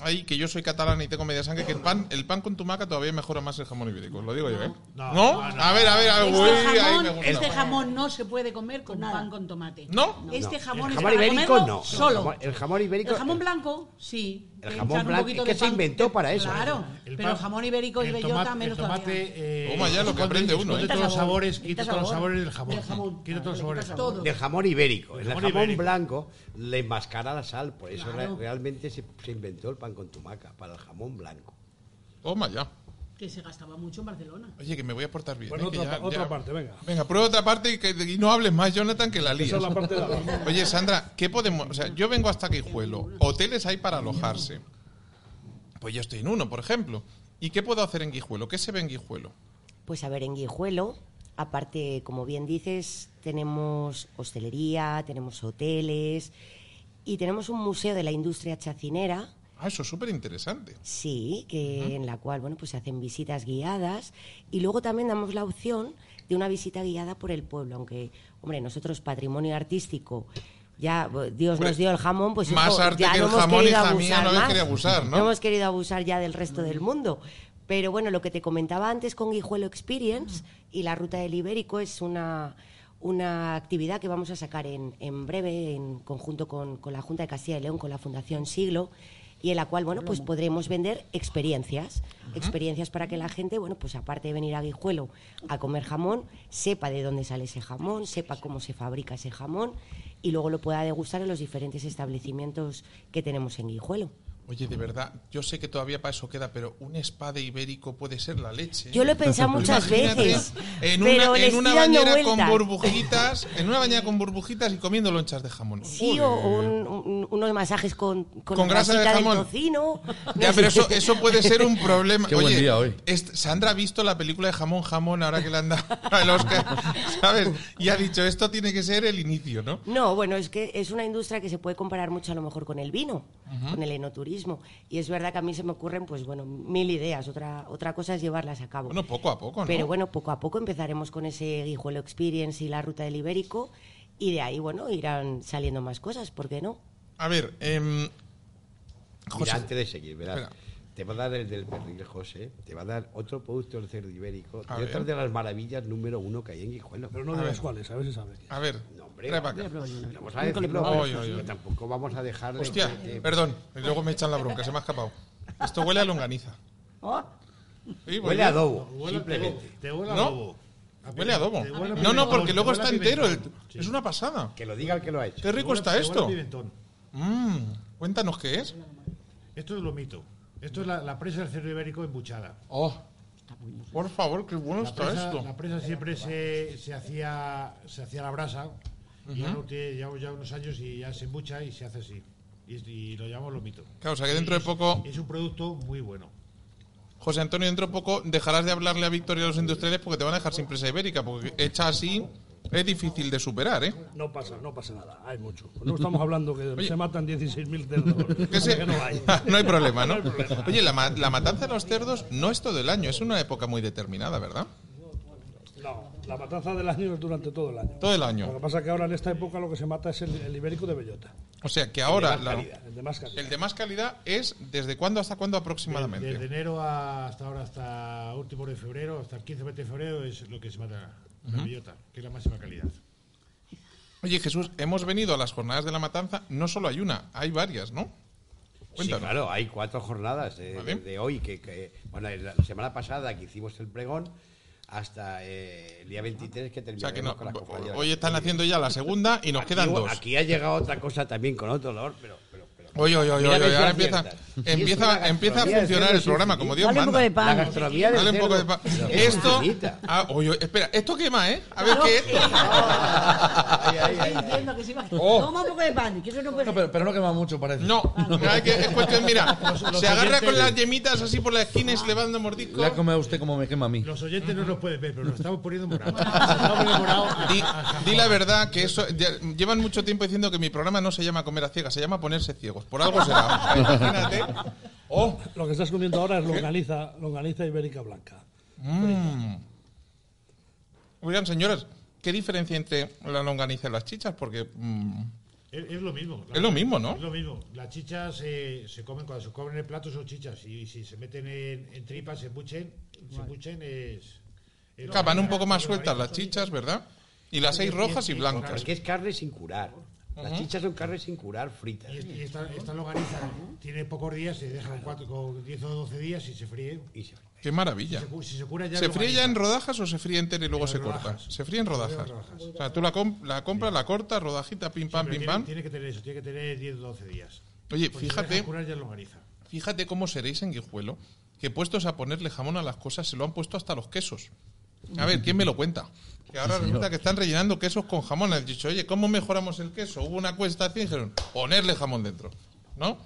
ahí, que yo soy catalán y tengo media sangre, que el pan, el pan con tumaca todavía mejora más el jamón ibérico. Lo digo yo, ¿eh? No, ¿No? no, no. A ver, a ver, a ver. Este uy, ahí jamón, me gusta. este jamón no se puede comer con nada. pan con tomate. ¿No? Este jamón el es jamón para ibérico comerlo no. Solo. El jamón ibérico. El jamón blanco, sí. El jamón blanco es que se inventó para eso. Claro, El pero pan- jamón ibérico y el bellota tomate, menos el tomate, todavía. eh, Toma ya lo que aprende uno, esconde ¿eh? todos los Quita sabores, sabor, quita quita todos los sabores del jamón. Quita todos los sabores del jamón. ibérico. El El jamón blanco le enmascara la sal. Por eso realmente se, se inventó el pan con tumaca, para el jamón blanco. Toma ya. Que se gastaba mucho en Barcelona. Oye, que me voy a portar bien. Bueno, ¿eh? Que otra, ya- otra ya- parte, venga. Venga, prueba otra parte y, que, y no hables más, Jonathan, que la lías. Esa es la parte de abajo. Oye, Sandra, ¿qué podemos...? O sea, yo vengo hasta Guijuelo. Hoteles hay para alojarse. Pues yo estoy en uno, por ejemplo. ¿Y qué puedo hacer en Guijuelo? ¿Qué se ve en Guijuelo? Pues a ver, en Guijuelo, aparte, como bien dices, tenemos hostelería, tenemos hoteles y tenemos un museo de la industria chacinera, Ah, eso es súper interesante. sí, que en la cual, bueno, pues se hacen visitas guiadas y luego también damos la opción de una visita guiada por el pueblo, aunque, hombre, nosotros patrimonio artístico ya Dios nos dio el jamón, pues más hijo, arte ya que no el hemos jamón, querido hija mía, abusar no querido abusar, ¿no? hemos querido abusar ya del resto del mundo. Pero bueno, lo que te comentaba antes con Guijuelo Experience y la ruta del Ibérico es una, una actividad que vamos a sacar en, en breve en conjunto con, con la Junta de Castilla y León, con la Fundación Siglo, y en la cual, bueno, pues podremos vender experiencias, experiencias para que la gente, bueno, pues aparte de venir a Guijuelo a comer jamón, sepa de dónde sale ese jamón, sepa cómo se fabrica ese jamón y luego lo pueda degustar en los diferentes establecimientos que tenemos en Guijuelo. Oye, de verdad, yo sé que todavía para eso queda, pero un spa de ibérico puede ser la leche. ¿eh? Yo lo he pensado muchas Imagínate veces, En pero una, en bañera con burbujitas, en una bañera con burbujitas y comiendo lonchas de jamón. Sí, o Joder. un- un- unos masajes con, con, Con la grasa de del jamón. tocino. Ya, pero eso, eso puede ser un problema. Qué buen Oye, día hoy. Sandra ha visto la película de Jamón Jamón ahora que le han dado el Oscar, ¿sabes? Y ha dicho, esto tiene que ser el inicio, ¿no? No, bueno, es que es una industria que se puede comparar mucho a lo mejor con el vino, con el enoturismo. Y es verdad que a mí se me ocurren, pues bueno, mil ideas. Otra, otra cosa es llevarlas a cabo. Bueno, poco a poco, ¿no? Pero bueno, poco a poco empezaremos con ese Guijuelo Experience y la ruta del Ibérico. Y de ahí, bueno, irán saliendo más cosas, ¿por qué no? A ver, em, José, Mira, antes de seguir. Espera. Te va a dar el del pernil, José. Te va a dar otro producto del cerdo ibérico. A de ver. otras de las maravillas número uno que hay en Guijuelo. Pero no de las cuales, a ver si sabe. a ver, No, hombre, trae para acá. Vamos a lo decirlo, oy, oy. que tampoco vamos a dejarle... Hostia, que- perdón, y luego me echan la bronca, se me ha escapado. Esto huele a longaniza. Oh, Sí, Huele a adobo, Huele- simplemente. Te huele a ¿No? adobo. Huele a adobo. No, no, porque luego está entero. el- pimentón. Sí. Es una pasada. Que lo diga el que lo ha hecho. Qué rico está esto. pimentón. Mm, cuéntanos qué es. Esto es lomito. Esto es la, la presa del cerdo ibérico embuchada. Oh, por favor, qué bueno La está presa, esto. la presa siempre se, se hacía se hacía a la brasa y ya, no tiene- ya, ya unos años y ya se embucha y se hace así. Y, y lo llamamos lomito. Claro, o sea que dentro de Es- poco, Es un producto muy bueno. José Antonio, dentro de poco dejarás de hablarle a Victoria de los industriales porque te van a dejar sin presa ibérica, porque hecha así es difícil de superar, ¿eh? No pasa, no pasa nada, hay mucho. No estamos hablando que Oye. se matan 16.000 cerdos. Que se- que no hay. no hay problema, ¿no? Oye, la, ma- la matanza de los cerdos no es todo el año, es una época muy determinada, ¿verdad? No, la matanza del año es durante todo el año. Todo el Lo que año. pasa es que ahora en esta época lo que se mata es el, el ibérico de bellota, O sea que ahora más la- calidad. el de más calidad. el de más calidad es desde cuándo hasta cuándo Desde aproximadamente. enero a- hasta ahora, hasta último de febrero, hasta el 15 de febrero es lo que se mata la bellota, que es la máxima calidad. Oye, Jesús, hemos venido a las jornadas de la matanza, no solo hay una, hay varias, ¿no? Sí, Cuéntanos. claro, hay cuatro jornadas eh, Vale. de hoy. Que, que- bueno, la semana pasada que hicimos el pregón hasta eh, el día 23 que O sea que no, con de hoy están haciendo ya la segunda y nos Aquí- quedan dos. Aquí ha llegado otra cosa también con otro olor, pero... pero, pero Oye, oye, oye, oye, ahora empieza, empieza, empieza a funcionar el programa como. Dios dale un poco manda. de La pan. gastronomía del Dale un poco de cerdo pa- es Esto. Ah, oye, espera, esto quema, ¿eh? A ver qué es esto. Diciendo que se iba- Oh. Toma un poco de pan, que eso no puede No, pero, pero no quema mucho, parece. No, hay que- es cuestión, mira, los se agarra con las yemitas así por la esquina y se le va dando mordisco. Le ha comido a usted como me quema a mí. Los oyentes no nos pueden ver, pero nos estamos poniendo morado. Nos estamos poniendo morado a- Di, di la verdad que eso ya- llevan mucho tiempo diciendo que mi programa no se llama comer a ciegas, se llama ponerse ciegos. Por algo será. Imagínate. Oh, Lo que estás comiendo ahora es longaniza, longaniza ibérica blanca. mm. Oigan, señoras, ¿qué diferencia entre la longaniza y las chichas? Porque mm, Es, es lo mismo. Es lo mismo, ¿no? Es lo mismo. Las chichas se, se comen, cuando se comen en el plato son chichas. Y si se meten en, en tripas, se buchen, se buchen es... es Claro, van un poco más sueltas las chichas, ¿verdad? Y las seis rojas y blancas. Porque es carne sin curar. Las chichas son carnes sin curar, fritas. Y, y esta, esta longaniza tiene pocos días, se deja con, cuatro, con 10 o 12 días y se fríe. Y se- Qué maravilla. Si se, si se cura ya ¿Se es fríe ya en rodajas o se fríe entera y luego se corta? Se fríe en rodajas. rodajas. O sea, tú la, com- la compras, la cortas, rodajita, pim pam, pim tiene, pam. tiene que tener eso, tiene que tener 10 o 12 días. Oye, Pues fíjate, ya fíjate cómo seréis en Guijuelo, que puestos a ponerle jamón a las cosas se lo han puesto hasta los quesos. A ver, ¿quién me lo cuenta? Que ahora resulta que están rellenando quesos con jamón. Han dicho, oye, ¿cómo mejoramos el queso? Hubo una cuestación y dijeron, ponerle jamón dentro. ¿No?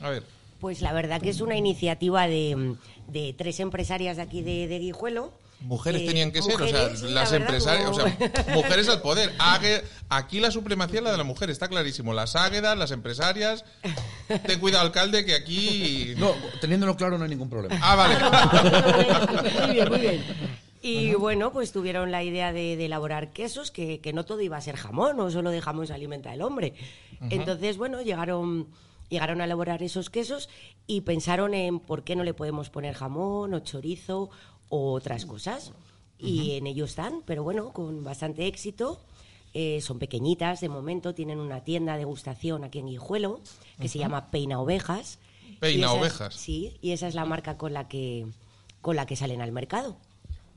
A ver, Pues la verdad que es una iniciativa de, de tres empresarias de aquí de, de Guijuelo. mujeres Eh, tenían que ser, o sea, sí, las la verdad, empresarias, o sea, mujeres al poder. Aquí la supremacía es la de la mujer, está clarísimo. Las águedas, las empresarias. Ten cuidado, alcalde, que aquí. No, teniéndolo claro no hay ningún problema. Ah, vale. Muy bien, muy bien. Y bueno, pues tuvieron la idea de, de elaborar quesos, que, que no todo iba a ser jamón, no solo de jamón se alimenta el hombre. Entonces, bueno, llegaron, llegaron a elaborar esos quesos y pensaron en por qué no le podemos poner jamón o chorizo o otras cosas. Y en ello están, pero bueno, con bastante éxito. Eh, son pequeñitas de momento, tienen una tienda de degustación aquí en Guijuelo que se llama Peina Ovejas. Peina es- Ovejas. Sí, y esa es la marca con la que, con la que salen al mercado.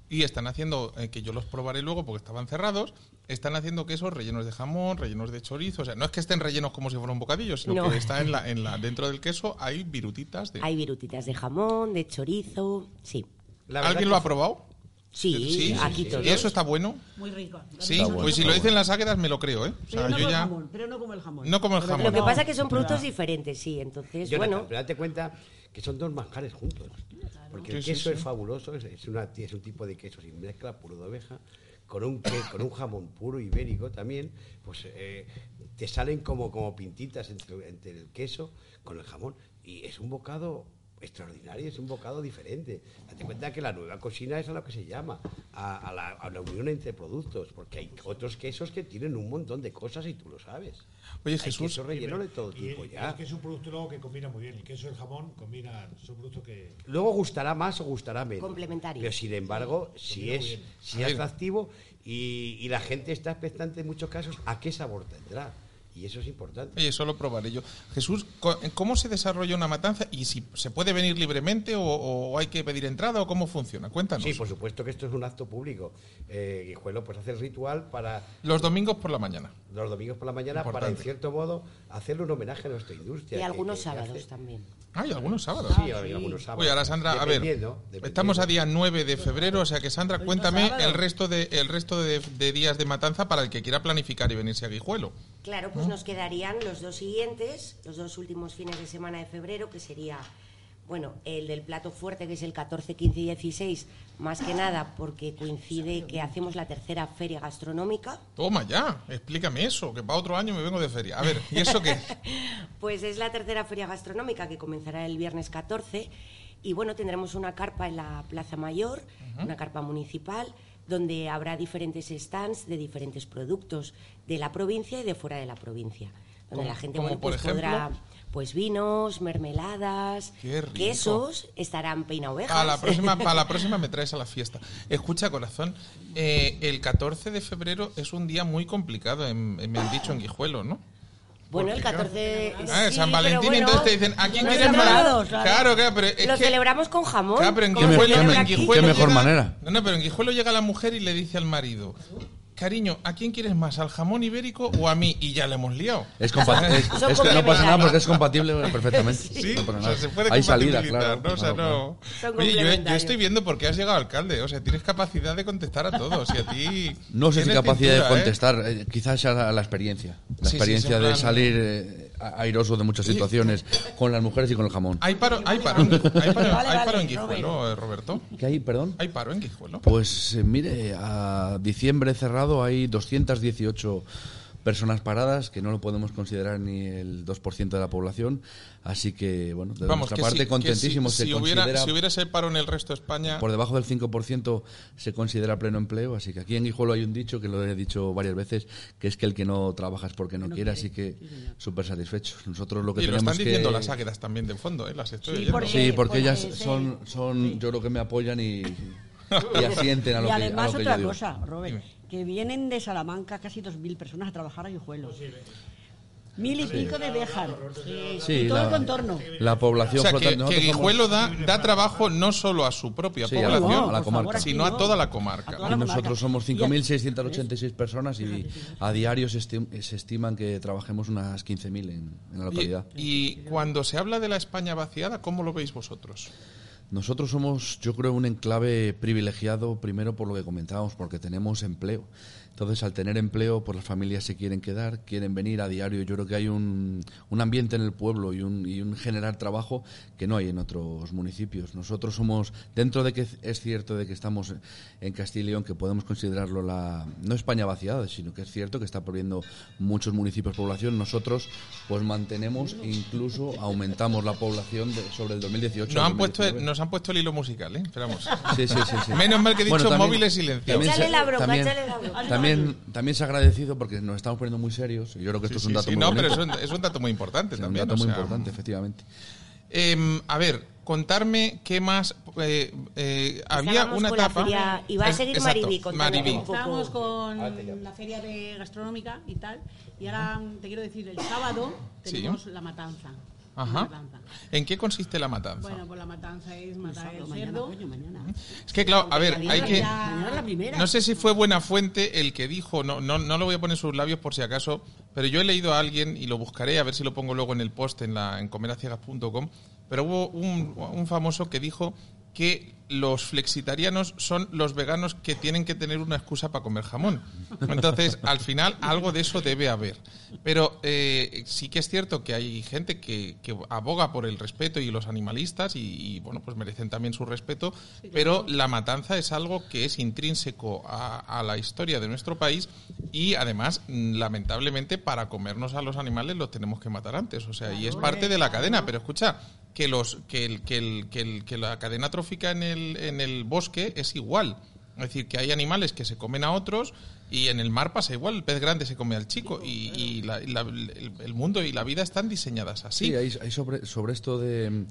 Y están haciendo, eh, que yo los probaré luego porque estaban cerrados, están haciendo quesos rellenos de jamón, rellenos de chorizo. O sea, no es que estén rellenos como si fuera un bocadillo, sino No. que está en la, en la, dentro del queso hay virutitas de. Hay virutitas de jamón, de chorizo, sí. La ¿Alguien lo ha probado? Sí, aquí todos. ¿Y eso está bueno? Muy rico. Sí, bueno, pues si lo dicen las águedas me lo creo, ¿eh? O Pero no yo como el ya. jamón, pero no como el jamón. No como el jamón. Lo que pasa es que son productos diferentes, sí. Entonces, Jonathan, bueno, pero date cuenta que son dos manjares juntos. Porque el Sí, sí, queso sí. es fabuloso, es, es una, es un tipo de queso sin mezcla, puro de oveja, con un, con un jamón puro ibérico también, pues eh, te salen como, como pintitas entre, entre el queso con el jamón. Y es un bocado extraordinario, es un bocado diferente. Date cuenta que la nueva cocina es a lo que se llama, a, a la, a la unión entre productos, porque hay otros quesos que tienen un montón de cosas y tú lo sabes. Oye, Hay Jesús, queso relleno de todo Y- tipo y ya. Es que es un producto luego que combina muy bien. El queso y el jamón combinan, son productos que... Luego gustará más o gustará menos. Complementario. Pero sin embargo, si es, si es atractivo y, y la gente está expectante en muchos casos a qué sabor tendrá. Y eso es importante. Oye, eso lo probaré yo. Jesús, ¿cómo se desarrolla una matanza? ¿Y si se puede venir libremente o, o hay que pedir entrada o cómo funciona? Cuéntanos. Sí, por supuesto que esto es un acto público. Eh, Guijuelo pues hace el ritual para Los domingos por la mañana. los domingos por la mañana para, en cierto modo, hacerle un homenaje a nuestra industria. y que- algunos que- que sábados hace- también. Ah, y algunos sábados. Sí, hay algunos sábados. Oye, ahora Sandra, a ver, Dependiendo, dependiendo. estamos a día 9 de febrero, o sea que Sandra, cuéntame el resto de el resto de, de días de matanza para el que quiera planificar y venirse a Guijuelo. Claro, pues nos quedarían los dos siguientes, los dos últimos fines de semana de febrero, que sería, bueno, el del plato fuerte, que es el 14, 15 y 16, más que nada porque coincide que hacemos la tercera feria gastronómica. Toma ya, explícame eso, que para otro año me vengo de feria. A ver, ¿y eso qué? Pues es la tercera feria gastronómica que comenzará el viernes 14 y bueno, tendremos una carpa en la Plaza Mayor, una carpa municipal, donde habrá diferentes stands de diferentes productos de la provincia y de fuera de la provincia. Donde la gente bueno, por pues podrá? Pues vinos, mermeladas, quesos, estarán peina ovejas. Para la próxima, para la próxima me traes a la fiesta. Escucha, corazón, eh, el 14 de febrero es un día muy complicado, en- en- me han dicho en Guijuelo, ¿no? bueno, el 14 Ah, sí, San Valentín, bueno, entonces te dicen, ¿a quién quieres más? claro. Claro, claro, pero es lo que... celebramos con jamón. Claro, pero en Qué Guijuelo, en Qué mejor llega- manera. No, no, pero en Guijuelo llega la mujer y le dice al marido, cariño, ¿a quién quieres más, al jamón ibérico o a mí? Y ya le hemos liado. Es que no pasa nada porque es compatible perfectamente. Sí, No pasa o sea, nada. se puede Hay salida, claro. ¿no? O sea, no. Son Oye, yo, estoy viendo por qué has llegado alcalde. O sea, tienes capacidad de contestar a todos. Y a ti. No sé si capacidad de ¿eh? contestar, eh, quizás sea la, la experiencia. La Sí, experiencia sí, de plan- salir eh, airoso de muchas situaciones con las mujeres y con el jamón. Hay paro, hay paro, en- hay paro, hay paro en Guijuelo, eh, Roberto. ¿Qué hay, perdón? Hay paro en Guijuelo. Pues eh, mire, a diciembre cerrado hay 218 personas paradas, que no lo podemos considerar ni el 2% de la población. Así que, bueno, de Vamos, nuestra que parte, si, que contentísimos. si, se si si hubiera ese paro en el resto de España. por debajo del 5% se considera pleno empleo, así que aquí en Guijuelo hay un dicho que lo he dicho varias veces, que es que el que no trabaja es porque no, quiere, así que súper satisfechos. Nosotros lo que Y lo tenemos están que... diciendo las águedas también de fondo, ¿eh? Las estoy Sí, oyendo. porque- Sí, porque ellas sí. son, son yo creo que me apoyan y, y asienten a lo y que, a además lo que yo otra digo. cosa, Robert, que vienen de Salamanca casi 2.000 personas a trabajar a Guijuelo. Mil y pico de Béjar. Sí, y todo la- el contorno. La población O sea, que, flotante. que nosotros somos- Guijuelo da, da trabajo no solo a su propia Sí, población, a la comarca. sino a no. toda la comarca. Toda ¿no? la Y nosotros comarca. somos Y- 5.686 personas y a diario se, estim- se estiman que trabajemos unas 15.000 en, en la Y, localidad. y cuando se habla de la España vaciada, ¿cómo lo veis vosotros? Nosotros somos, yo creo, un enclave privilegiado, primero por lo que comentábamos, porque tenemos empleo. Entonces, al tener empleo, pues las familias se quieren quedar, quieren venir a diario. Yo creo que hay un, un ambiente en el pueblo y un, y un generar trabajo que no hay en otros municipios. Nosotros somos, dentro de que es cierto de que estamos en Castilla y León, que podemos considerarlo la, no España vaciada, sino que es cierto que está perdiendo muchos municipios población. Nosotros, pues mantenemos, incluso aumentamos la población de- sobre el 2018. Nos han, puesto, 2019. nos han puesto el hilo musical, ¿eh? Esperamos. Sí, sí, sí, sí. Menos mal que he dicho Bueno, también- móviles silenciados. también Échale la también- échale la bronca. También, también se ha agradecido porque nos estamos poniendo muy serios. y Yo creo que esto es un dato sí, muy no, pero es un, es un dato muy importante Es un también. dato o muy sea, importante, efectivamente. em, a ver, contarme qué más. eh, eh, había Estábamos una etapa. feria- y va a seguir un poco. Estábamos con la feria de gastronómica y tal, y ahora te quiero decir, el sábado Sí. tenemos la matanza. Ajá. matanza. ¿En qué consiste la matanza? Bueno, pues la matanza es matar el Mañana, cerdo. coño, mañana. es que, claro, a ver, hay que. No sé si fue buena fuente el que dijo, no, no, no lo voy a poner en sus labios por si acaso, pero yo he leído a alguien y lo buscaré a ver si lo pongo luego en el post en, la, en comeraciegas.com, pero hubo un, un famoso que dijo que los flexitarianos son los veganos que tienen que tener una excusa para comer jamón. Entonces, al final, algo de eso debe haber. Pero eh, sí que es cierto que hay gente que, que aboga por el respeto y los animalistas y, y, bueno, pues merecen también su respeto, pero la matanza es algo que es intrínseco a, a la historia de nuestro país y además, lamentablemente, para comernos a los animales los tenemos que matar antes. O sea, y es parte de la cadena. Pero escucha, que los que el, que el, que el- que la cadena trófica en el, en el bosque es igual. Es decir, que hay animales que se comen a otros y en el mar pasa igual. El pez grande se come al chico y, y la- la- el, el mundo y la vida están diseñadas así. Sí, hay, hay sobre, sobre esto de,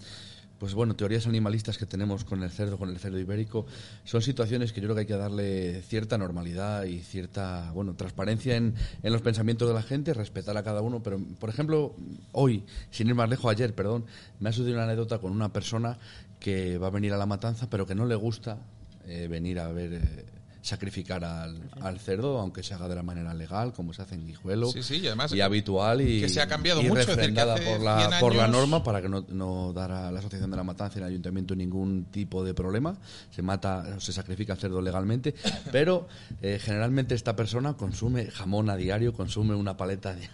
pues bueno, teorías animalistas que tenemos con el cerdo, con el cerdo ibérico, son situaciones que yo creo que hay que darle cierta normalidad y cierta, bueno, transparencia en, en los pensamientos de la gente, respetar a cada uno. Pero, por ejemplo, hoy, sin ir más lejos, ayer, perdón, me ha sucedido una anécdota con una persona que va a venir a la matanza, pero que no le gusta eh, venir a ver... eh, sacrificar al, al cerdo, aunque se haga de la manera legal, como se hace en Guijuelo, Sí, sí, y además que habitual y, se ha cambiado y mucho, decir, que refrendada hace por la, 100 por la norma para que no, no dará a la Asociación de la Matanza y el Ayuntamiento ningún tipo de problema. Se mata se sacrifica el cerdo legalmente, pero eh, generalmente esta persona consume jamón a diario, consume una paleta.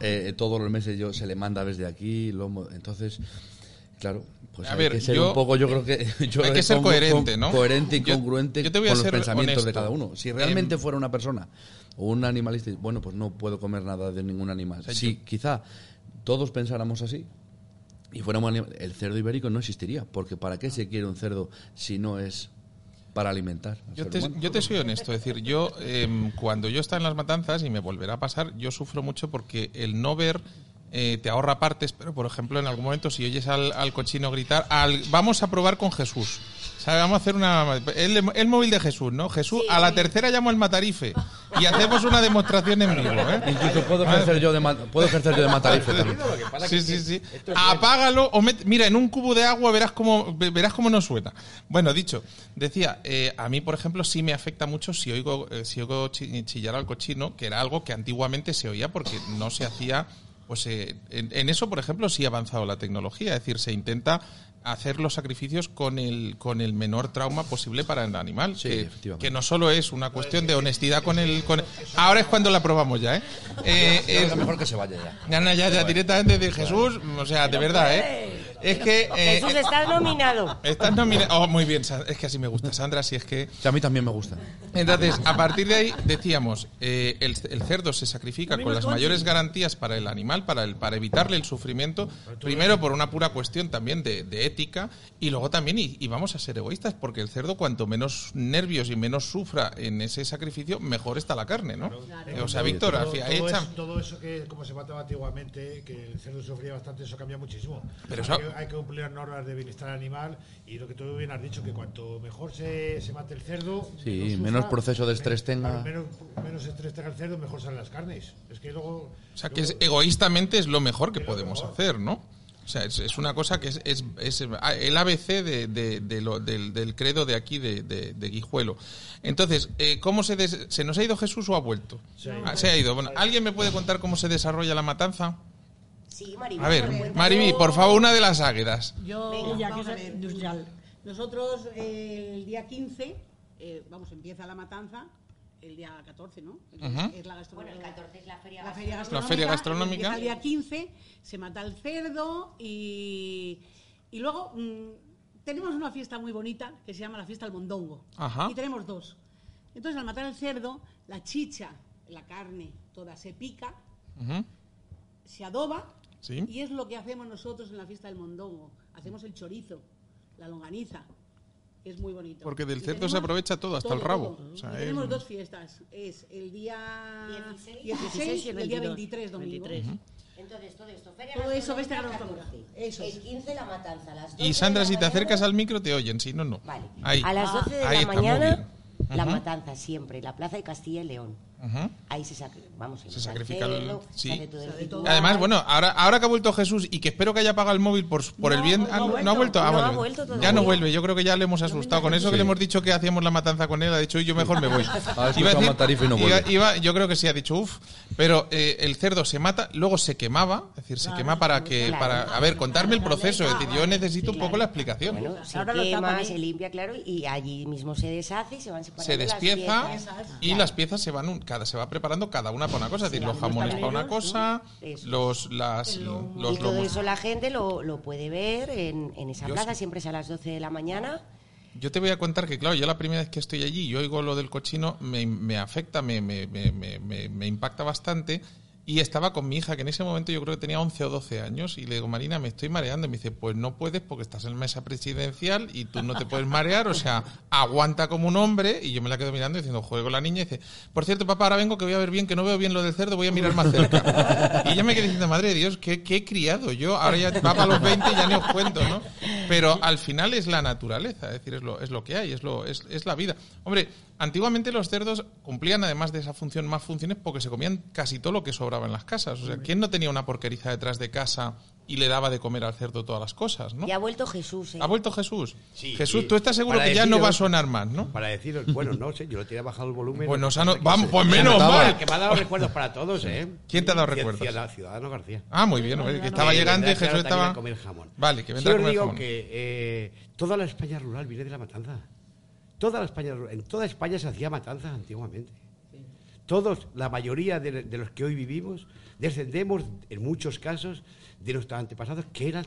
Eh, todos los meses yo se le manda desde aquí, lomo, entonces, claro. Pues A hay ver, que ser yo- un poco, yo creo que yo hay que ser coherente, con- ¿no? Coherente y congruente yo te voy a con los pensamientos de cada uno. Si realmente Em, fuera una persona o un animalista, bueno, pues no puedo comer nada de ningún animal. sea, Si quizá todos pensáramos así y fuéramos anim- el cerdo ibérico no existiría, porque ¿para qué se quiere un cerdo si no es para alimentar? te, yo te soy honesto, es decir, yo em, cuando yo estaba en las matanzas y me volverá a pasar, yo sufro mucho porque el no ver eh, te ahorra partes, pero por ejemplo en algún momento si oyes al, al cochino gritar, al, vamos a probar con Jesús. Vamos a hacer una... El, el móvil de Jesús, ¿no? Jesús, a la tercera llamo al matarife y hacemos una demostración en vivo, ¿eh? Incluso puedo ejercer yo de, ma- puedo ejercer yo de matarife también. Sí, sí, sí. Apágalo o met- mira, en un cubo de agua verás cómo ve- verás cómo no suena. Bueno, dicho, decía, eh, a mí, por ejemplo, sí me afecta mucho si oigo, eh, si oigo chi- chillar al cochino, que era algo que antiguamente se oía porque no se hacía. Pues eh, en, en eso, por ejemplo, sí ha avanzado la tecnología. Es decir, se intenta hacer los sacrificios con el, con el menor trauma posible para el animal. Sí, que, efectivamente. que no solo es una cuestión de honestidad con el. Con ahora es cuando la probamos ya, ¿eh? Eh, eh, mejor que se vaya ya. ya, no, ya, ya, directamente de Jesús, o sea, de verdad, ¿eh? Es que... eh, Jesús eh, está nominado. estás nominado... Oh, muy bien, es que así me gusta, Sandra, si es que... Que a mí también me gusta. Entonces, a partir de ahí, decíamos, eh, el, el cerdo se sacrifica con las mayores garantías para el animal, para, el, para evitarle el sufrimiento, primero por una pura cuestión también de, de ética, y luego también, y, y vamos a ser egoístas, porque el cerdo cuanto menos nervios y menos sufra en ese sacrificio, mejor está la carne, ¿no? O sea, Víctor, todo, eso, todo eso que como se mataba antiguamente, que el cerdo sufría bastante, eso cambia muchísimo. Pero eso- Hay que cumplir las normas de bienestar animal y lo que tú bien has dicho, que cuanto mejor se, se mate el cerdo... Sí, menos proceso de estrés men- tenga. claro, Menos, menos estrés tenga el cerdo, mejor salen las carnes. Es que luego... O sea, que es, egoístamente es lo mejor que podemos hacer, ¿no? O sea, es, es una cosa que es, es- es el ABC de, de- de lo- del, del credo de aquí, de, de- de Guijuelo. Entonces, eh, ¿cómo se, des- se nos ha ido Jesús o ha vuelto? Se ha ido. Ah, se ha ido. Bueno, ¿alguien me puede contar cómo se desarrolla la matanza? Sí, Maribel. A ver. Mariby, por favor, una de las águedas. Yo, Venga, ya vamos que a es ver. industrial. Nosotros eh, el día 15, eh, vamos, empieza la matanza, el día 14, ¿no? Es la Bueno, el 14 es la feria la feria La gastronómica. feria gastronómica. El día 15, se mata el cerdo y, y luego mm, tenemos una fiesta muy bonita que se llama la fiesta del mondongo. Ajá. Y tenemos dos. Entonces, al matar el cerdo, la chicha, la carne, toda se pica, se adoba Sí. y es lo que hacemos nosotros en la fiesta del mondongo. Hacemos el chorizo, la longaniza. Es muy bonito. Porque del cerdo se aprovecha todo, hasta el rabo. todo. O sea, Y es- tenemos dos fiestas. Es el día 16, 16 y el, día 22, 23, domingo. 23. Entonces, todo esto, feria Todo eso. 14. Eso es. El 15 la matanza, a las 12 Y Sandra, la si te mañana- acercas al micro, te oyen, si no, no. Vale. Ahí. A las 12 de la mañana, la matanza siempre, la plaza de Castilla y León. Ahí se, sacri- vamos, se, Se sacrifica el- cerdo, sí. todo el todo. Además, bueno, ahora, ahora que ha vuelto Jesús y que espero que haya apagado el móvil por, por el bien. no ah, ha no, vuelto, no ha vuelto. Ah, ha vuelto ya no vuelve. Yo creo que ya le hemos asustado. Con eso que le hemos dicho que hacíamos la matanza con él, ha dicho, "Uy, yo mejor me voy. Ha escuchado Matarife y no iba- vuelve. iba- yo creo que sí ha dicho, uff. Pero eh, el cerdo se mata, luego se quemaba. Es decir, se quema para que. Claro. para A ver, contarme el proceso. Es decir, yo necesito un poco la explicación. Bueno, se Ahora lo quema, se limpia, claro, y allí mismo se deshace y se van se despieza y las piezas se van un- cada se va preparando cada una para una cosa es decir los jamones para una cosa los las los y todo lomos eso la gente lo, lo puede ver en, en esa Yo plaza, siempre es a las 12 de la mañana. Yo te voy a contar que, claro, yo la primera vez que estoy allí y oigo lo del cochino, me, me afecta, me, me, me, me- me- me impacta bastante. Y estaba con mi hija, que en ese momento yo creo que tenía 11 o 12 años, y le digo, Marina, me estoy mareando. Y me dice, pues no puedes porque estás en mesa presidencial y tú no te puedes marear, o sea, aguanta como un hombre. Y yo me la quedo mirando diciendo, juego la niña, y dice, por cierto, papá, ahora vengo que voy a ver bien, que no veo bien lo del cerdo, voy a mirar más cerca. Y yo me quedé diciendo, madre de Dios, qué, qué he criado yo, ahora ya va los 20 y ya ni os cuento, ¿no? Pero al final es la naturaleza, es decir, es lo, es lo que hay, es, lo, es, es la vida. Hombre, antiguamente los cerdos cumplían además de esa función más funciones porque se comían casi todo lo que sobraba en las casas. O sea, ¿quién no tenía una porqueriza detrás de casa y le daba de comer al cerdo todas las cosas, no? Y ha vuelto Jesús. ¿eh? ¿Ha vuelto Jesús? Sí, Jesús, sí. tú estás seguro Para que ya no va a sonar más, ¿no? Para deciros, bueno, no sé, yo le tenía bajado el volumen. Pues nos Lo han- que pasa es que vamos, pues menos mal. Que me ha dado recuerdos para todos, ¿eh? ¿Quién te ha dado recuerdos? Ciudad- Ciudadano García. Ah, muy bien, que estaba llegando y Jesús estaba... a comer jamón. Vale, que Sí vendrá a os comer digo jamón. que eh, toda la España rural viene de la matanza. Toda la España en toda España se hacía matanza antiguamente. Todos, la mayoría de, de los que hoy vivimos, descendemos en muchos casos de nuestros antepasados que eran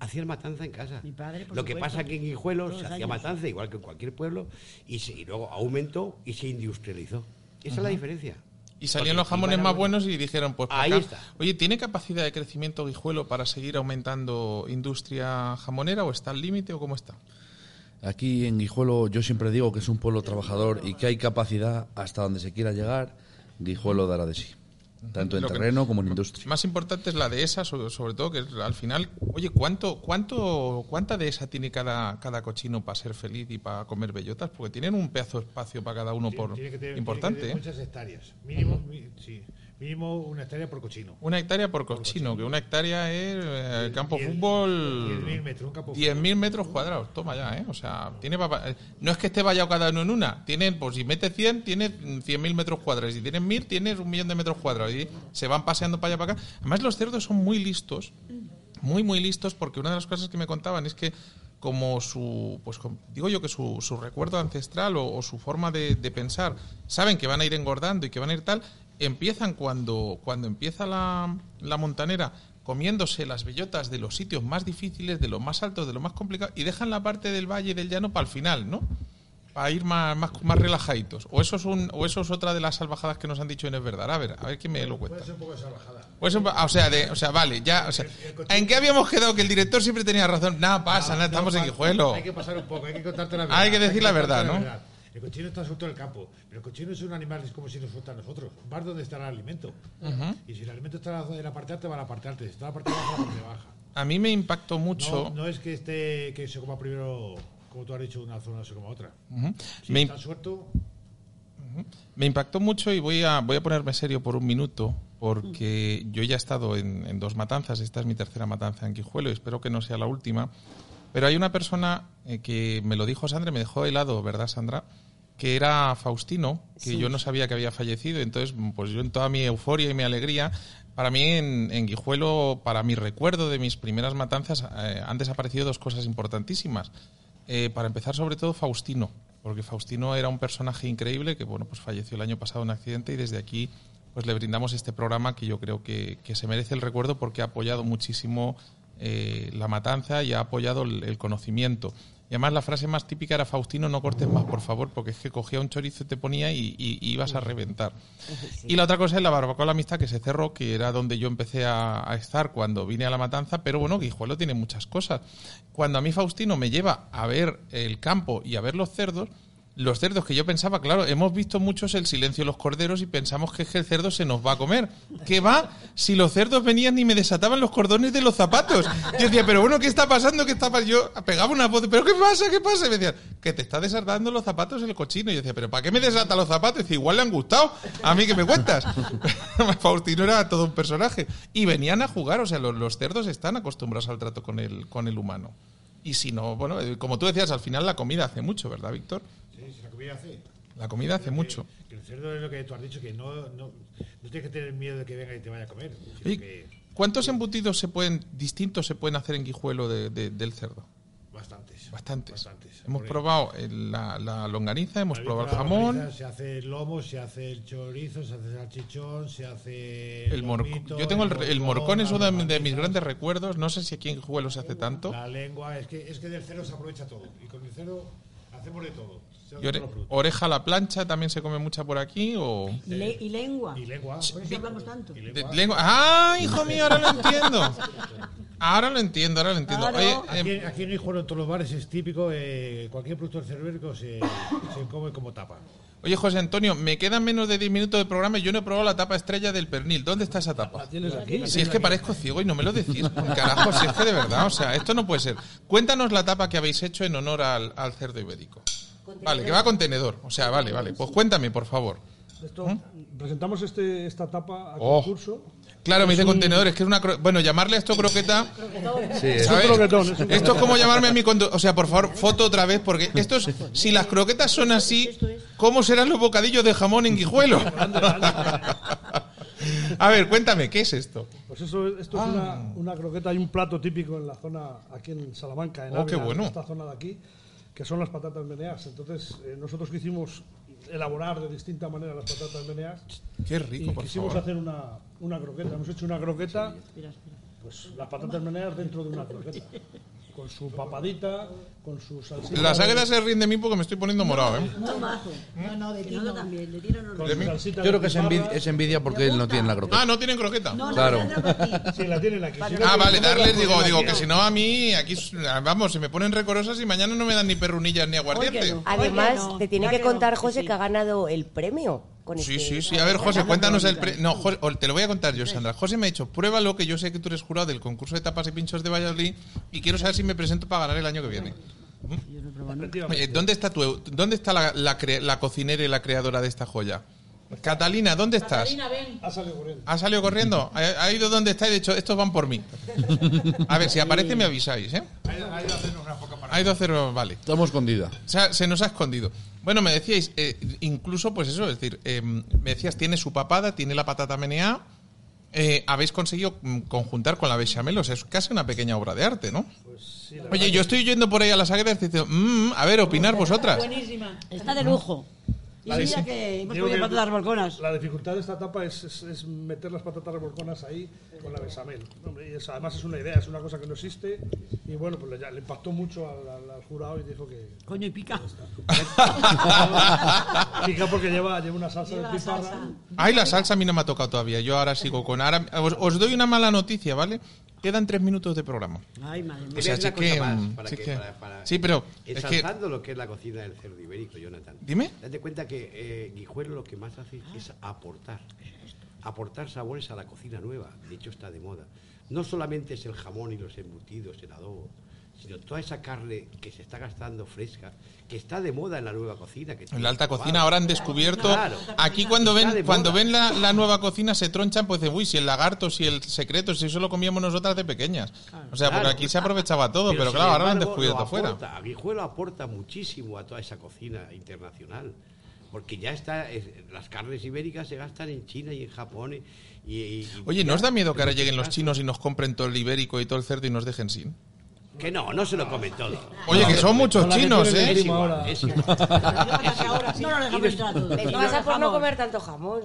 hacían matanza en casa. Mi padre, por Lo que supuesto. pasa que en Guijuelo se hacía años. matanza igual que en cualquier pueblo y, se- y luego aumentó y se industrializó. Esa es la diferencia. Y salían Porque los jamones más buenos y dijeron, pues por Ahí acá. está. Oye, ¿tiene capacidad de crecimiento Guijuelo para seguir aumentando industria jamonera o está al límite o cómo está? Aquí en Guijuelo yo siempre digo que es un pueblo trabajador y que hay capacidad hasta donde se quiera llegar, Guijuelo dará de sí, tanto en Lo que- terreno como en industria. Más importante es la dehesa, sobre, sobre todo, que al final, oye, ¿cuánto, cuánto, ¿cuánta dehesa tiene cada, cada cochino para ser feliz y para comer bellotas? Porque tienen un pedazo de espacio para cada uno por Tiene que tener- importante. tiene que ¿eh? tener muchas hectáreas. Mínimo, mi- sí, mínimo una hectárea por cochino. Una hectárea por cochino, que una hectárea es eh, el campo Diez- fútbol. 10.000 metros, un campo 10.000 metros cuadrados, toma ya, ¿eh? O sea, tiene papa- eh, no es que esté vallado cada uno en una, tienen, pues si mete 100, tiene 100.000 metros cuadrados, si tienes 1.000, tienes un millón de metros cuadrados, y se van paseando para allá para acá. Además, los cerdos son muy listos, muy, muy listos, porque una de las cosas que me contaban es que como su, pues digo yo que su, su recuerdo ancestral o, o su forma de, de pensar, saben que van a ir engordando y que van a ir tal, empiezan cuando, cuando empieza la, la montanera comiéndose las bellotas de los sitios más difíciles, de los más altos, de los más complicados, y dejan la parte del valle y del llano para el final, ¿no? Para ir más, más, más relajaditos. O eso, es un, o eso es otra de las salvajadas que nos han dicho y no es verdad. A ver, a ver quién me lo cuenta. Puede ser un poco de salvajada. Pues, pa- o sea, de, o sea, vale, ya, o sea, ¿en qué habíamos quedado? Que el director siempre tenía razón. Nada pasa, nada, estamos en Guijuelo. Hay que pasar un poco, hay que contarte la verdad. Hay que decir la verdad, ¿no? El cochino está suelto en el campo, pero el cochino es un animal, es como si nos suelta a nosotros. Vas donde está el alimento. Y si el alimento está en la parte alta, va a la parte alta. Si está en la parte baja, va a la parte baja. A mí me impactó mucho. No, no es que esté que se coma primero, como tú has dicho, una zona se coma otra. Si me, está suelto, me impactó mucho y voy a, voy a ponerme serio por un minuto porque yo ya he estado en, en dos matanzas, esta es mi tercera matanza en Quijuelo y espero que no sea la última. Pero hay una persona eh, que me lo dijo Sandra, me dejó helado, ¿verdad Sandra? Que era Faustino, que Sí. yo no sabía que había fallecido. Entonces, pues yo en toda mi euforia y mi alegría, para mí en, en Guijuelo, para mi recuerdo de mis primeras matanzas, eh, han desaparecido dos cosas importantísimas. Eh, para empezar, sobre todo Faustino, porque Faustino era un personaje increíble que bueno, pues falleció el año pasado en un accidente y desde aquí pues le brindamos este programa que yo creo que, que se merece el recuerdo porque ha apoyado muchísimo eh, la matanza y ha apoyado el, el conocimiento. Y además la frase más típica era Faustino, no cortes más, por favor, porque es que cogía un chorizo y te ponía y, y- y ibas a reventar. Y la otra cosa es la barbacoa la amistad que se cerró, que era donde yo empecé a, a estar cuando vine a la matanza, pero bueno, Guijuelo tiene muchas cosas. Cuando a mí Faustino me lleva a ver el campo y a ver los cerdos, los cerdos que yo pensaba, claro, hemos visto muchos el silencio de los corderos y pensamos que el cerdo se nos va a comer. ¿Qué va? Si los cerdos venían y me desataban los cordones de los zapatos. Yo decía, pero bueno, ¿qué está pasando? ¿Qué está? Yo pegaba una voz, ¿pero qué pasa? ¿Qué pasa? Y me decían, que te está desatando los zapatos el cochino. Y yo decía, ¿pero para qué me desata los zapatos? Y decía, igual le han gustado. A mí que me cuentas. Faustino era todo un personaje. Y venían a jugar, o sea, los, los cerdos están acostumbrados al trato con el, con el humano. Y si no, bueno, eh, como tú decías, al final la comida hace mucho, ¿verdad, Víctor? La comida hace. La comida hace mucho. Que el cerdo es lo que tú has dicho, que no, no, no tienes que tener miedo de que venga y te vaya a comer. que ¿Cuántos embutidos se pueden distintos se pueden hacer en Guijuelo de- de- del cerdo? bastantes. Bastantes. Bastantes. Hemos probado el- la, la longaniza, hemos probado el jamón, Se hace el lomo, se hace el chorizo, se hace el salchichón, se hace el morcón. Yo tengo el, el morcón, es uno de, de mis grandes recuerdos. No sé si aquí en Guijuelo se hace tanto. La lengua, es que, es que del cerdo se aprovecha todo. Y con el cerdo hacemos de todo. Y ore- oreja a la plancha también se come mucha por aquí o Y, le- y lengua. Y lengua. Por eso hablamos tanto. Y de- lengua. ¡Ah, hijo mío! Ahora lo entiendo. Ahora lo entiendo, ahora lo entiendo. Claro. Oye, Aquí, eh, aquí en Guijuelo, en todos los bares, es típico, eh, cualquier producto cervérico se, se come como tapa. oye, José Antonio, me quedan menos de 10 minutos de programa y yo no he probado la tapa estrella del pernil. ¿Dónde está esa tapa? Tienes aquí. Si es que parezco ciego y no me lo decís, carajo, si es que de verdad, o sea, esto no puede ser. Cuéntanos la tapa que habéis hecho en honor al, al cerdo ibérico. Vale, que va a contenedor, o sea, vale, vale. Pues cuéntame, por favor. Esto, Presentamos este, esta etapa a Oh. concurso. Claro, me dice contenedor, es que es una... cro- Bueno, llamarle a esto croqueta... Sí, es- ¿sabes? croquetón, es un Esto es como llamarme a mi condu- O sea, por favor, foto otra vez, porque estos, si las croquetas son así, ¿cómo serán los bocadillos de jamón en Guijuelo? A ver, cuéntame, ¿qué es esto? Pues eso, esto es una, una croqueta y un plato típico en la zona, aquí en Salamanca, en Oh, qué bueno. en esta zona de aquí, que son las patatas meneas. Entonces, eh, nosotros quisimos elaborar de distinta manera las patatas meneas Qué y rico, por quisimos favor. hacer una, una croqueta. Hemos hecho una croqueta, pues las patatas meneas dentro de una croqueta, con su papadita, con su salsita. Las águilas se ríen de mí porque me estoy poniendo morado, ¿eh? No, mazo. No, no, de ti no, también. De tiro no lo con su salsita Yo creo que es envidia, butifarra. es envidia porque él no tiene la croqueta. Ah, ¿no tienen croqueta? No, no, Claro. Ti. Sí, la tienen aquí. Si no, Ah, vale, darles, digo, digo, que si no a mí, aquí, vamos, se me ponen recorosas y mañana no me dan ni perrunillas ni aguardiente. Además, te tiene que contar, José, que ha ganado el premio. Con Sí, este- sí, sí. A ver, José, cuéntanos el pre... No, José, te lo voy a contar yo, Sandra. José me ha dicho, pruébalo, que yo sé que tú eres jurado del concurso de tapas y pinchos de Valladolid y quiero saber si me presento para ganar el año que viene. Yo no he probado nunca. Efectivamente. Oye, ¿dónde está tu, dónde está la, la, cre- la cocinera y la creadora de esta joya? Catalina, ¿dónde estás? Catalina, ven. Ha salido corriendo. ¿Ha salido corriendo? ¿Ha, ha ido donde está? Y de hecho, estos van por mí. A ver, si aparece me avisáis, ¿eh? Ha ido- ha ido a hacernos una poca para Ha ido a hacer... Vale. Estamos escondida. O sea, se nos ha escondido. Bueno, me decíais, eh, incluso, pues eso, es decir, eh, me decías, tiene su papada, tiene la patata meneá. eh, habéis conseguido mm, conjuntar con la bechamel, o sea, es casi una pequeña obra de arte, ¿no? Pues sí, la Oye, yo estoy yendo por ahí a las águilas diciendo, mm, a ver, opinar vosotras. Buenísima. Está de lujo. Y La mira que hemos comido patatas revolconas. La dificultad de esta etapa es, es- es meter las patatas revolconas ahí con la bechamel. Hombre, y es- además es una idea, es una cosa que no existe. Y bueno, pues le, ya- le impactó mucho al, al- al jurado y dijo que. Coño, y pica. Pica porque lleva, lleva una salsa Lleva de salsa. Ay, la salsa a mí no me ha tocado todavía. Yo ahora sigo con... Ahora, os, os doy una mala noticia, ¿vale? Quedan tres minutos de programa. Ay, madre mía. O sea, que, más, mm, para sí que- que- para- para- sí, pero es que... Ensalzando lo que es la cocina del cerdo ibérico, Jonathan. Dime. Date cuenta que eh, Guijuelo lo que más hace es aportar. Aportar sabores a la cocina nueva. De hecho, está de moda. no solamente es el jamón y los embutidos, el adobo, sino toda esa carne que se está gastando fresca, que está de moda en la nueva cocina. Que En la alta cocina ahora han descubierto. Claro. Aquí cuando de ven cuando ven la, la nueva cocina se tronchan, pues dicen, uy, si el lagarto, si el secreto, si eso lo comíamos nosotras de pequeñas. O sea, porque aquí se aprovechaba todo, pero, claro, ahora lo han descubierto lo fuera. aporta, muchísimo a toda esa cocina internacional. Porque ya está, es- las carnes ibéricas se gastan en China y en Japón. y- y- y- Oye, ¿no os da miedo que ahora en lleguen los chinos y nos compren todo el ibérico y todo el cerdo y nos dejen sin? Que no, no se lo comen todo. Oye, que son muchos chinos, ¿eh? Es igual, es igual. No lo dejamos entrar pasa por no comer tanto jamón.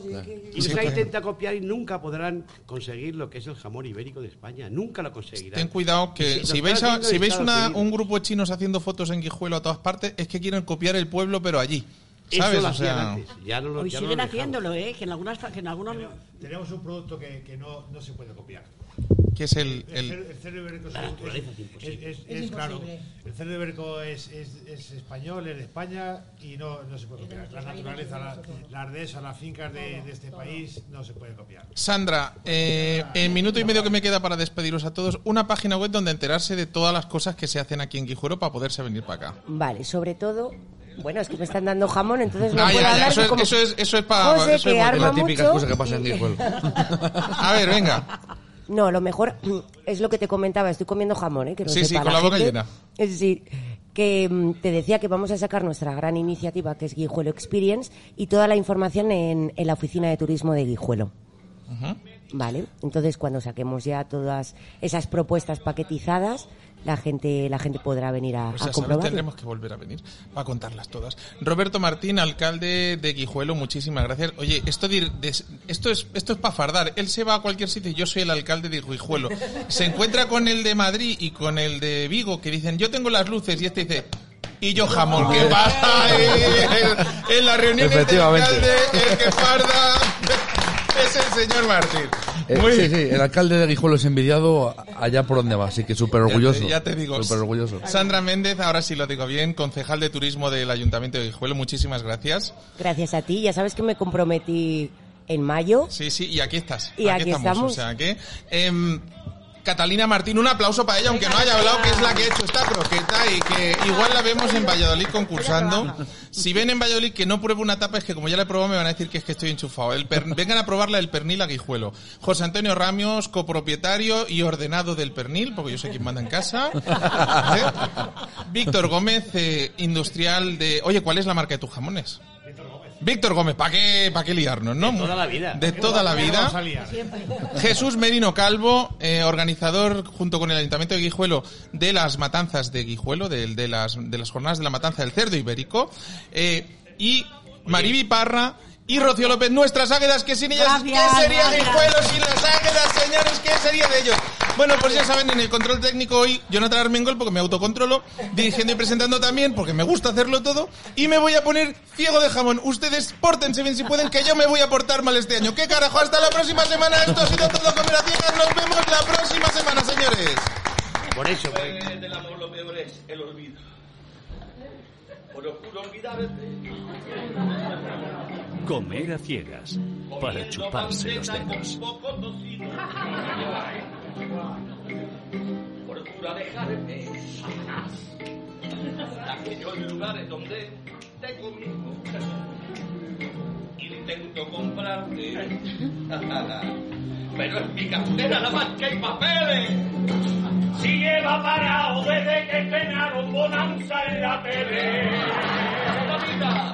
Y Israel intenta copiar y nunca podrán conseguir lo que es el jamón ibérico de España. Nunca lo conseguirán. Ten cuidado que lo si veis, a- si veis una- un grupo de chinos haciendo fotos en Guijuelo a todas partes, es que quieren copiar el pueblo, pero allí. Eso ¿Sabes? lo O sea, antes. Ya no lo, Hoy ya no siguen lo dejamos. haciéndolo, ¿eh? Que en algunas... Que en algunas Tenemos un producto que, que no, no se puede copiar. Que es el, El, el- el cerdo ibérico es, La naturaleza es es- es- es- claro, el cerdo ibérico es, es- es español, es de España y no, no se puede copiar. La naturaleza, la, la ardesa, las fincas de, de este país no se puede copiar. Sandra, eh, en minuto y medio que me queda para despediros a todos, una página web donde enterarse de todas las cosas que se hacen aquí en Guijuelo para poderse venir para acá. Vale, sobre todo, bueno, es que me están dando jamón, entonces no Ah, puedo ya, hablar eso es, como eso es, eso es para... José, eso que es arma la típica mucho cosa que pasa en Guijuelo. A ver, venga. No, lo mejor es lo que te comentaba, estoy comiendo jamón, ¿eh? Que no Sí, sí, con la boca gente. llena. Es decir, que mm, te decía que vamos a sacar nuestra gran iniciativa que es Guijuelo Experience y toda la información en, en la oficina de turismo de Guijuelo. Vale, entonces cuando saquemos ya todas esas propuestas paquetizadas, la gente la gente podrá venir a, Pues a comprobarlo. tendremos que volver a venir para contarlas todas. Roberto Martín, alcalde de Guijuelo, muchísimas gracias. Oye, esto de, esto es esto es para fardar. Él se va a cualquier sitio y yo soy el alcalde de Guijuelo. Se encuentra con el de Madrid y con el de Vigo que dicen, "Yo tengo las luces" y este dice, "Y yo jamón, ¿qué pasa?" En, en la reunión del alcalde, el que farda es el señor Martín. Eh, Muy sí, sí, el alcalde de Guijuelo es envidiado allá por donde va, así que súper orgulloso. Ya te, ya te digo. Súper orgulloso. Sandra Méndez, ahora sí lo digo bien, concejal de turismo del Ayuntamiento de Guijuelo, muchísimas gracias. Gracias a ti, ya sabes que me comprometí en mayo. Sí, sí, y aquí estás. Y aquí estamos. O sea que. em, Catalina Martín, un aplauso para ella, aunque no haya hablado, que es la que ha hecho esta croqueta y que igual la vemos en Valladolid concursando. Si ven en Valladolid que no pruebo una tapa, es que como ya la he probado me van a decir que es que estoy enchufado. El per- vengan a probarla el pernil aguijuelo. José Antonio Ramios, copropietario y ordenado del pernil, porque yo soy quien manda en casa. ¿Eh? Víctor Gómez, eh, industrial de... Oye, ¿cuál es la marca de tus jamones? Víctor Gómez, ¿para qué, pa' qué liarnos, no? De toda la vida. De toda la vida. Vamos a liar. Jesús Merino Calvo, eh, organizador junto con el Ayuntamiento de Guijuelo de las matanzas de Guijuelo, de, de las, de las jornadas de la matanza del cerdo ibérico, eh, y Mariby Parra y Rocío López, nuestras águedas, que sin ellas, Gracias, ¿qué sería gracias. Guijuelo sin las águedas, señores? ¿Qué sería de ellos? Bueno, pues ya saben, en el control técnico hoy, Jonathan Armengol, porque me autocontrolo, dirigiendo y presentando también, porque me gusta hacerlo todo, y me voy a poner ciego de jamón. Ustedes pórtense bien si pueden, que yo me voy a portar mal este año. ¿Qué carajo? Hasta la próxima semana. Esto ha sido todo comer a ciegas. Nos vemos la próxima semana, señores. Por eso, pues, del amor lo peor es el olvido. Procuro olvidarte. Comer a ciegas para chuparse los dedos. Procura dejarte aquellos lugares donde te conmigo. Intento comprarte, pero en mi cartera nada más que hay papeles. Si lleva parado desde que estrenaron Bonanza en la tele. Mamita,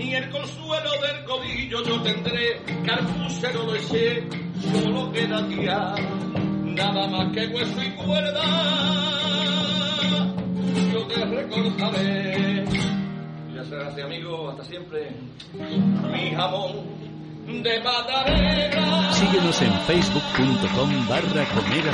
Ni el consuelo del codillo yo tendré, cartuchero lo eché, solo queda ya nada más que hueso y cuerda. Yo te recordaré. Muchas gracias, amigo. Hasta siempre. Mi jamón de Madarena. Síguenos en facebook.com barra comer.